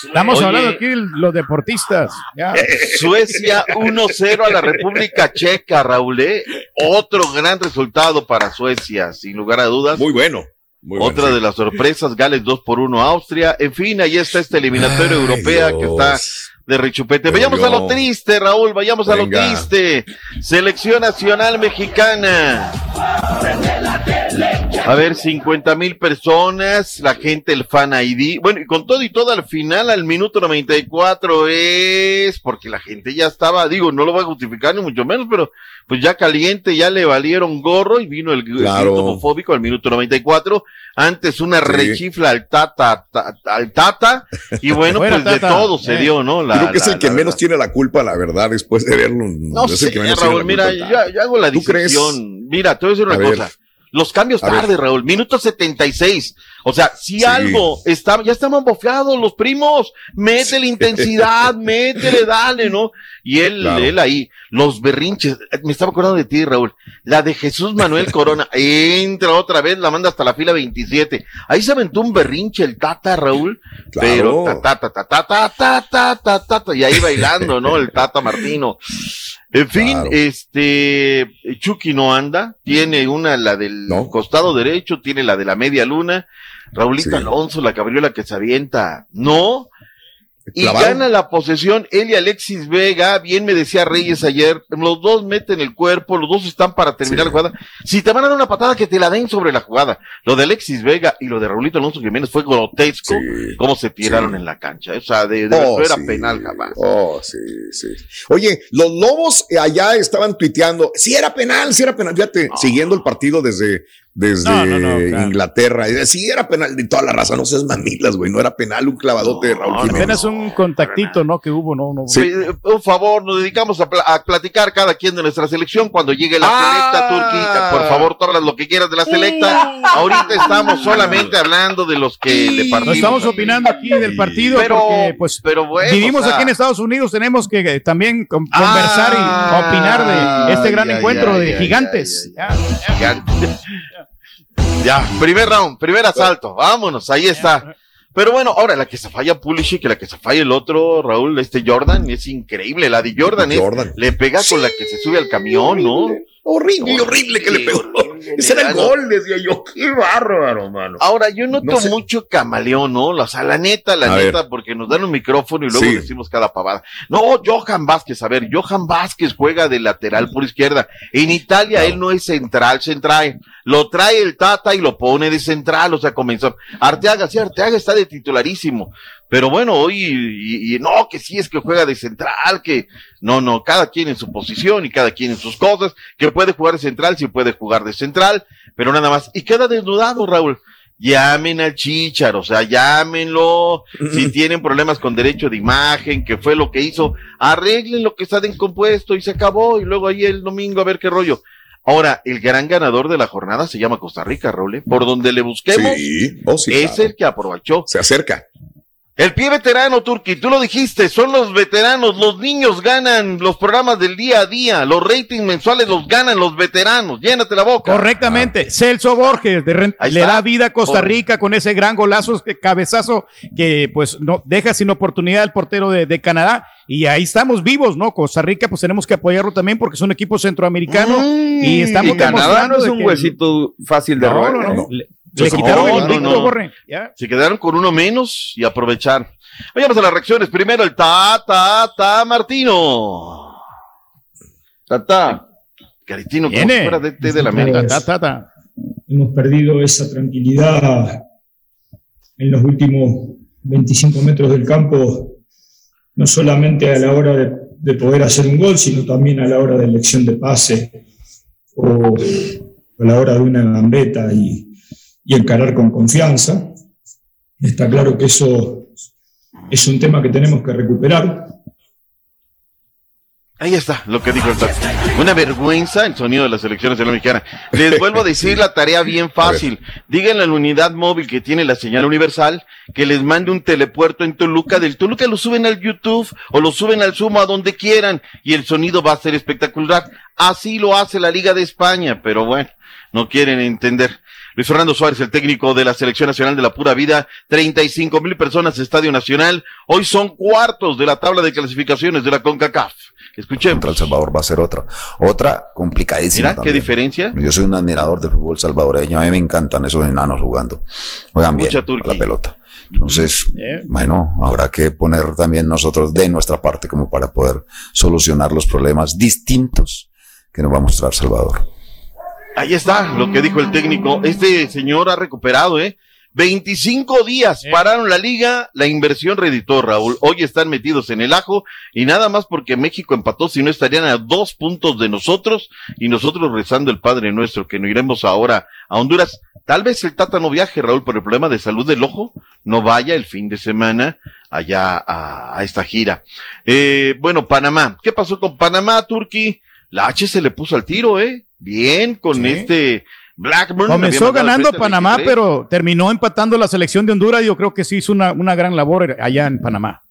Estamos Oye. hablando aquí los deportistas. Ya. <laughs> Suecia 1-0 a la República Checa, Raúl. ¿eh? Otro gran resultado para Suecia, sin lugar a dudas. Muy bueno. muy bueno, Otra sí. de las sorpresas, Gales 2 por 1 Austria. En fin, ahí está esta eliminatoria Ay, europea que está de rechupete. Pero Vayamos yo- a lo triste, Raúl, vayamos a lo triste. Selección Nacional Mexicana. A ver, 50 mil personas, la gente, el fan ID. Bueno, y con todo y todo, al final, al minuto 94 es porque la gente ya estaba, digo, no lo voy a justificar ni mucho menos, pero pues ya caliente, ya le valieron gorro y vino el, el Claro. grito homofóbico al minuto 94. Antes una Sí. rechifla al tata, ta- al tata, y <laughs> bueno, pues de todo se Eh. dio, ¿no? La- Creo que es la- el que la menos tiene la culpa, la verdad, después de verlo. No sé, el que menos tiene Raúl, la mira, culpa. yo, yo hago la disección. Mira, te voy a decir una A ver. Los cambios A ver. tarde, Raúl. Minuto 76. O sea, si Sí. algo está, ya estaban bofeados los primos. Métele intensidad, métele, dale, ¿no? Y él, Claro. él ahí, los berrinches. Me estaba acordando de ti, Raúl. La de Jesús Manuel Corona. Entra otra vez, la manda hasta la fila 27. Ahí se aventó un berrinche el Tata, Raúl. Claro. Pero ta, ta, ta, ta, ta, ta, ta, ta, ta, ta, y ahí bailando, ¿no? El Tata Martino. En fin, Claro. este, Chucky no anda, tiene una, la del No. costado derecho, tiene la de la media luna, Raulito Sí. Alonso, la cabriola que se avienta, no, y Clavado. gana la posesión él y Alexis Vega, bien me decía Reyes ayer, los dos meten el cuerpo, los dos están para terminar Sí. la jugada, si te van a dar una patada que te la den sobre la jugada, lo de Alexis Vega y lo de Raulito Alonso Jiménez fue grotesco, Sí. cómo se tiraron Sí. en la cancha, o sea, de, de Oh, era penal jamás. Oh, sí, sí. Oye, los lobos eh, allá estaban tuiteando, sí era penal, sí era penal, fíjate, siguiendo el partido desde, desde No, no, no, claro. Inglaterra. Y, Sí era penal, de toda la raza, no seas mamilas, güey, no era penal, un clavadote de Raúl Jiménez. Apenas un contactito, ¿no? Que hubo, ¿no? no Sí. Eh, Por favor, nos dedicamos a, pla- a platicar cada quien de nuestra selección cuando llegue la Ah. selecta Turquía. Por favor, hablas lo que quieras de la selecta. Ahorita estamos solamente hablando de los que de No partidos. estamos opinando aquí del partido Pero- porque, pues, pero bueno, vivimos o sea- aquí en Estados Unidos, tenemos que eh, también con- conversar y opinar de este gran encuentro de gigantes. Ya, ya. Ya, primer round, primer asalto. Vámonos, ahí está. Pero bueno, ahora la que se falla Pulisic, que la que se falla el otro, Raúl, este Jordan, es increíble. La de Jordan, es, Jordan. le pega con la que se sube al camión, ¿no? Horrible, horrible que le pegó. Ese era el gol, decía yo. <laughs> Qué bárbaro, mano. Ahora, yo noto No sé. mucho camaleón, ¿no? O sea, la neta, la A neta, porque nos dan un micrófono y luego Sí. decimos cada pavada. No, Johan Vázquez, a ver, Johan Vázquez juega de lateral por izquierda. En Italia él no es central, central. Lo trae el Tata y lo pone de central, o sea, comenzó. Arteaga, sí, Arteaga está de titularísimo. Pero bueno, hoy, y, y no, que sí es que juega de central, que no, no, cada quien en su posición y cada quien en sus cosas, que puede jugar de central, sí puede jugar de central, pero nada más. Y queda desnudado, Raúl. Llamen al Chicharo, o sea, llámenlo. <laughs> Si tienen problemas con derecho de imagen, que fue lo que hizo, arreglen lo que está descompuesto y se acabó. Y luego ahí el domingo a ver qué rollo. Ahora, el gran ganador de la jornada se llama Costa Rica, Raúl. ¿eh? Por donde le busquemos, Sí, oh, sí, es claro. el que aprovechó. Se acerca. El pie veterano, Turki, tú lo dijiste, son los veteranos, los niños ganan los programas del día a día, los ratings mensuales los ganan los veteranos, llénate la boca. Correctamente, Celso Borges de le da vida a Costa. Rica con ese gran golazo, que cabezazo que pues no deja sin oportunidad al portero de, de Canadá y ahí estamos vivos, ¿no? Costa Rica pues tenemos que apoyarlo también porque es un equipo centroamericano y estamos Y Canadá no es un que- huesito fácil de No, robar. no, no. Le, le quitaron el invicto, Borre. Ya. Se quedaron con uno menos y aprovechar. Vayamos a las reacciones. Primero el ta, ta, ta, Martino. Ta, ta. Caritino, como fuera de, de, de la América. Ta, ta, ta. hemos perdido esa tranquilidad en los últimos 25 metros del campo, no solamente a la hora de, de poder hacer un gol, sino también a la hora de elección de pase o a la hora de una gambeta y, y encarar con confianza. Está claro que eso es un tema que tenemos que recuperar. Ahí está lo que dijo el Tata. Una vergüenza el sonido de la selección nacional mexicana. Les vuelvo a decir la tarea bien <laughs> fácil. Díganle a la unidad móvil que tiene la señal universal que les mande un telepuerto en Toluca. Del Toluca lo suben al YouTube o lo suben al Sumo a donde quieran y el sonido va a ser espectacular. Así lo hace la Liga de España, pero bueno, no quieren entender. Luis Fernando Suárez, el técnico de la Selección Nacional de la Pura Vida, 35 mil personas, Estadio Nacional. Hoy son cuartos de la tabla de clasificaciones de la CONCACAF. Escuchemos. Contra El Salvador va a ser otra. Otra complicadísima. Mira, qué también. diferencia. Yo soy un admirador del fútbol salvadoreño. A mí me encantan esos enanos jugando. Juegan bien la pelota. Entonces, bueno, habrá que poner también nosotros de nuestra parte como para poder solucionar los problemas distintos que nos va a mostrar Salvador. Ahí está lo que dijo el técnico. Este señor ha recuperado, ¿eh? 25 días pararon la liga, la inversión reditó, Raúl. Hoy están metidos en el ajo y nada más porque México empató, si no estarían a dos puntos de nosotros y nosotros rezando el Padre Nuestro, que no iremos ahora a Honduras. Tal vez el Tata no viaje, Raúl, por el problema de salud del ojo, no vaya el fin de semana allá a, a esta gira. Eh, bueno, Panamá. ¿Qué pasó con Panamá, Turquí? La H se le puso al tiro, ¿eh? Bien con este Blackburn. Comenzó ganando Panamá, 23. pero terminó empatando la selección de Honduras. Yo creo que sí hizo una, una gran labor allá en Panamá.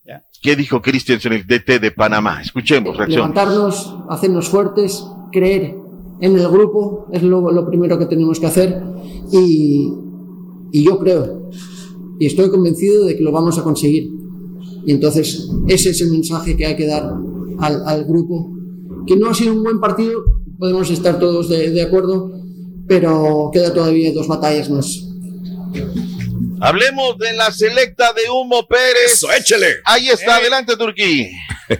¿Qué dijo Christensen, el DT de Panamá? Escuchemos, reacción. levantarnos, hacernos fuertes, creer en el grupo, es lo, lo primero que tenemos que hacer y, y yo creo y estoy convencido de que lo vamos a conseguir. Y entonces ese es el mensaje que hay que dar al, al grupo, que no ha sido un buen partido, podemos estar todos de, de acuerdo, pero queda todavía dos batallas más. Hablemos de la selecta de Humo Pérez. Eso, échele. Ahí está, adelante, Turquí.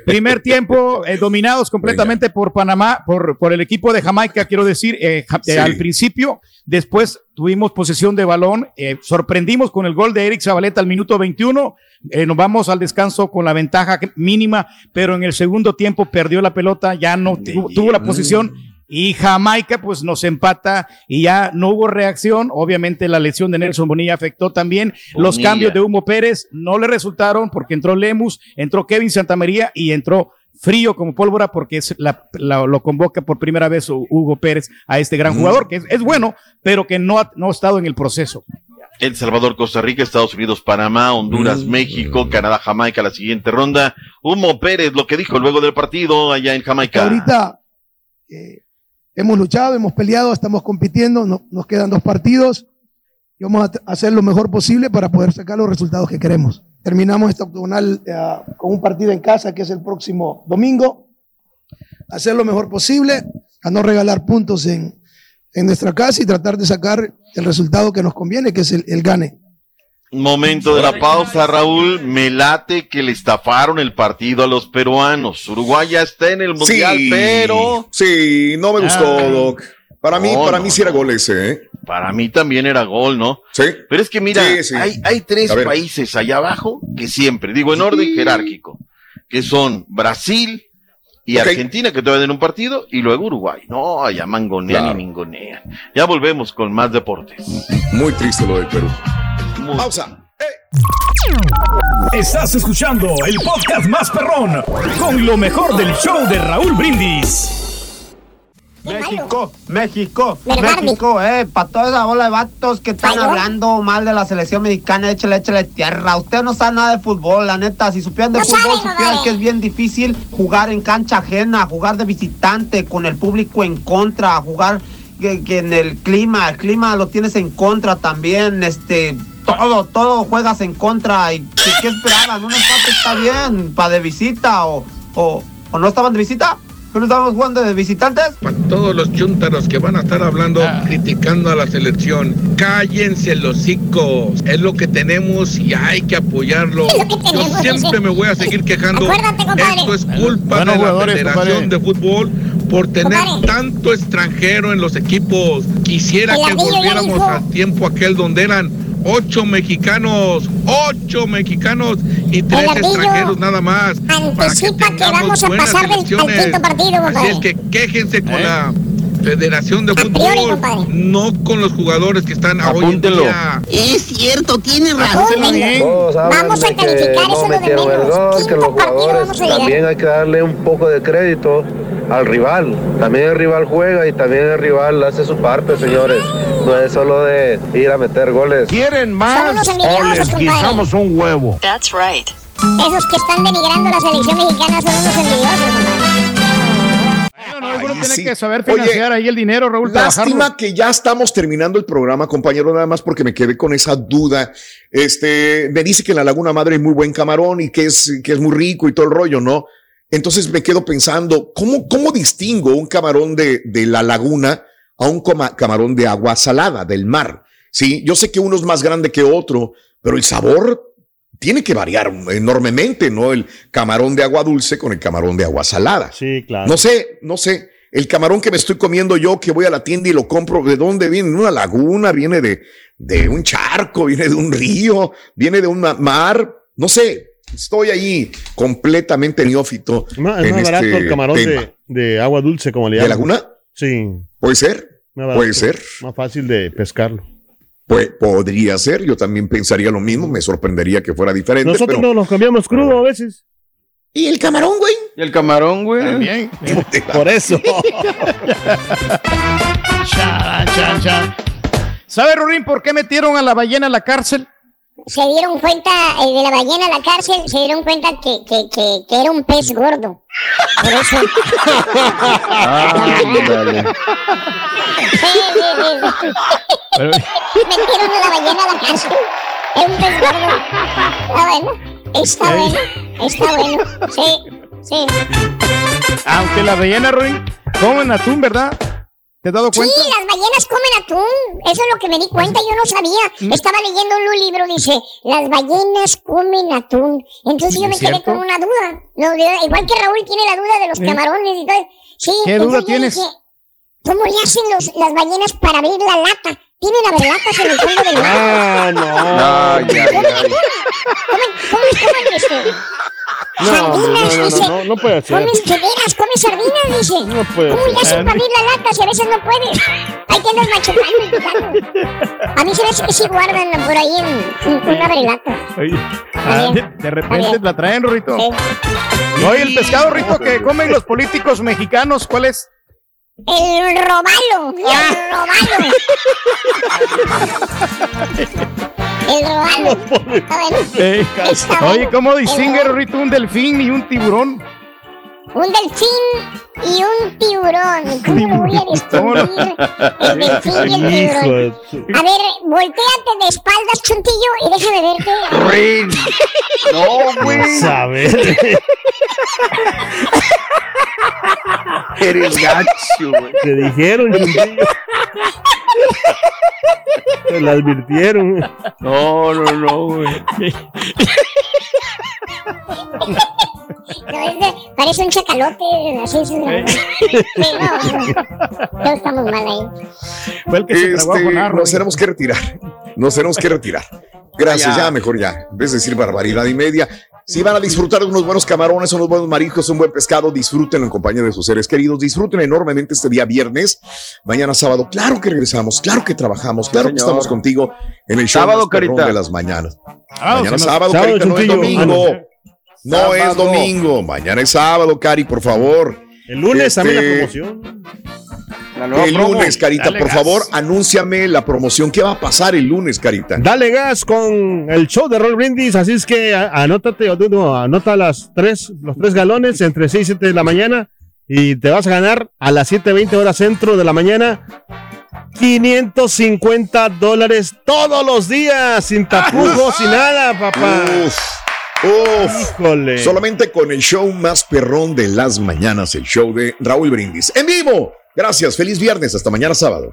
Primer tiempo eh, dominados completamente por Panamá, por, por el equipo de Jamaica, quiero decir, eh, eh, Sí. al principio, después tuvimos posesión de balón, eh, sorprendimos con el gol de Eric Zabaleta al minuto 21, eh, nos vamos al descanso con la ventaja mínima, pero en el segundo tiempo perdió la pelota, ya no tuvo, tuvo la posición. Y Jamaica pues nos empata y ya no hubo reacción. Obviamente la lesión de Nelson Bonilla afectó también. Los cambios de Humo Pérez no le resultaron porque entró Lemus, entró Kevin Santamaría y entró frío como pólvora porque es la, la- lo convoca por primera vez Hu- Hugo Pérez a este gran jugador que es, es bueno, pero que no ha, no ha estado en el proceso. El Salvador, Costa Rica, Estados Unidos, Panamá, Honduras, Mm. México, Canadá, Jamaica, la siguiente ronda. Humo Pérez, lo que dijo luego del partido allá en Jamaica. Ahorita eh, hemos luchado, hemos peleado, estamos compitiendo, no- nos quedan dos partidos y vamos a hacer lo mejor posible para poder sacar los resultados que queremos. Terminamos esta octogonal eh, con un partido en casa que es el próximo domingo. Hacer lo mejor posible, a no regalar puntos en, en nuestra casa y tratar de sacar el resultado que nos conviene, que es el, el gane. Momento de la pausa, Raúl. Me late que le estafaron el partido a los peruanos. Uruguay ya está en el mundial, Sí, pero. Sí, no me gustó, Ah. Doc. Para mí, No, para no, mí sí era gol ese, ¿eh? Para mí también era gol, ¿no? Sí. Pero es que mira, Sí, sí. Hay, hay tres países allá abajo que siempre, digo en orden jerárquico, que son Brasil y. Argentina, que todavía en un partido, y luego Uruguay. No, allá mangonean Claro. y mingonean. Ya volvemos con más deportes. Muy triste lo del Perú. Pausa. Estás escuchando el podcast más perrón con lo mejor del show de Raúl Brindis. México, México. México, eh, para toda esa bola de vatos que están hablando mal de la selección mexicana, échale, échale tierra. Usted no sabe nada de fútbol, la neta. Si supieran de No fútbol, supieran que es bien difícil jugar en cancha ajena, jugar de visitante, con el público en contra, jugar que, que en el clima, el clima lo tienes en contra también, este. Todo, todo juegas en contra. ¿Y qué, qué esperaban? Un empate está bien, para de visita o, o, o no estaban de visita. ¿Que no estábamos jugando de visitantes? Todos los chuntaros que van a estar hablando, criticando a la selección, cállense los hocicos. Es lo que tenemos y hay que apoyarlo. Yo siempre me voy a seguir quejando. Esto es culpa de la Federación compadre. de Fútbol por tener Compadre. tanto extranjero en los equipos. Quisiera El que volviéramos al tiempo aquel donde eran ocho mexicanos, ocho mexicanos y tres ardillo extranjeros nada más. Para que Anticipa que vamos a pasar del, quinto partido, Así compadre. es que quéjense con ¿Eh? la Federación de priori, Fútbol, compadre. no con los jugadores que están hoy en Apúntelo. día. Es cierto, tiene razón. Todos hablan Vamos a calificar, que eso no de menos. gol, que los jugadores vamos a llegar. también hay que darle un poco de crédito al rival. También el rival juega y también el rival hace su parte, señores. No es solo de ir a meter goles. ¿Quieren más o les guisamos un huevo? That's right. Esos que están denigrando la selección mexicana son unos envidiosos, compadre. Bueno, no, uno tiene sí. que saber Oye, financiar ahí el dinero, Raúl. Lástima que ya estamos terminando el programa, compañero, nada más porque me quedé con esa duda. Este, me dice que en la Laguna Madre hay muy buen camarón y que es, que es muy rico y todo el rollo, ¿no? Entonces me quedo pensando, ¿cómo, cómo distingo un camarón de, de la laguna a un camarón de agua salada, del mar? Sí, yo sé que uno es más grande que otro, pero el sabor tiene que variar enormemente, ¿no? El camarón de agua dulce con el camarón de agua salada. Sí, claro. No sé, no sé. El camarón que me estoy comiendo yo, que voy a la tienda y lo compro, ¿de dónde viene? ¿De una laguna? ¿Viene de, de un charco? ¿Viene de un río? ¿Viene de un ma- mar? No sé. Estoy ahí completamente neófito. Ma- Es en más barato este el camarón de, de agua dulce, como le ¿De llaman. laguna? Sí. ¿Puede ser? Puede ser. Más fácil de pescarlo. Pues podría ser. Yo también pensaría lo mismo. Me sorprendería que fuera diferente. Nosotros pero- no nos cambiamos crudo a veces. ¿Y el camarón, güey? Y el camarón, güey. También. <laughs> Por eso. <laughs> Chan, chan, chan. ¿Sabe, Rurín, por qué metieron a la ballena a la cárcel? Se dieron cuenta eh, de la ballena a la cárcel, se dieron cuenta que, que, que, que era un pez gordo. Por eso. <laughs> Ándale. <laughs> Sí, sí, sí, sí. Metieron a la ballena a la cárcel. Es un pez gordo. Está bueno. Está bueno. Está bueno. Sí, sí. Aunque la ballena, Rurín, comen atún, ¿verdad? ¿Te has dado Sí, cuenta? las ballenas comen atún. Eso es lo que me di cuenta, yo no sabía. Estaba leyendo un libro, dice, las ballenas comen atún. Entonces yo me ¿Es quedé cierto? con una duda. No, igual que Raúl tiene la duda de los ¿Eh? camarones y todo. Sí, ¿Qué entonces duda tienes? dije, ¿Cómo le hacen los, las ballenas para abrir la lata? Tienen aberlatas en el fondo del mar. Ah, no. Ay, ay, ay. Comen, comen, comen, este, No, hombre, sardinas, no, no, dice. no, no, no puede ser. Comes de veras, comes sardinas, dice. No puede ¿Cómo le ser. hacen para abrir la lata si a veces no puede? Hay que andas machucando y picando. A mí se me hace que sí guardan por ahí en, en una abrelata. Oye, ah, de, de repente la traen, Rito. Sí. Oye, el pescado, Rito, que comen los políticos mexicanos, ¿cuál es? El robalo, el robalo. El robalo. A ver, oye. ¿cómo distingue, El- Rito, un delfín y un tiburón? Un delfín y un tiburón. <laughs> ¿Cómo lo voy a distinguir? El <laughs> delfín y el tiburón. A ver, volteate de espaldas, chuntillo, y déjame verte. Rin. No, güey. Saber. <laughs> Eres gacho, güey. Te dijeron, Chuntillo. Te lo advirtieron. No, no, no, güey. No, es de- parece un chacalote, así es. Sí, no, no. Estamos mal ahí. Fue el que se tragó a Este, nos tenemos que retirar. Nos tenemos que retirar. Gracias, Ya. ya. mejor ya. En vez de decir barbaridad y media. Si van a disfrutar de unos buenos camarones, unos buenos mariscos, un buen pescado, disfrútenlo en compañía de sus seres queridos. Disfruten enormemente este día viernes. Mañana sábado, claro que regresamos, claro que trabajamos, claro que estamos contigo en el show Sábado, más Carita. de las mañanas. Ah, Mañana o sea, sábado, sábado, Carita, no es domingo. No es domingo. Mañana es sábado, Cari, por favor. El lunes también la Este- promoción. nueva El promo. lunes, Carita, Dale por gas. favor, anúnciame la promoción. ¿Qué va a pasar el lunes, Carita? Dale gas con el show de Roll Brindis, así es que anótate, no, anota las tres, los tres galones entre 6 y 7 de la mañana y te vas a ganar a las 7.20 horas centro de la mañana 550 dólares todos los días, sin tapujos, sin nada, papá. Uf, uf. Híjole. Solamente con el show más perrón de las mañanas, el show de Raúl Brindis. En vivo. Gracias, feliz viernes, hasta mañana sábado.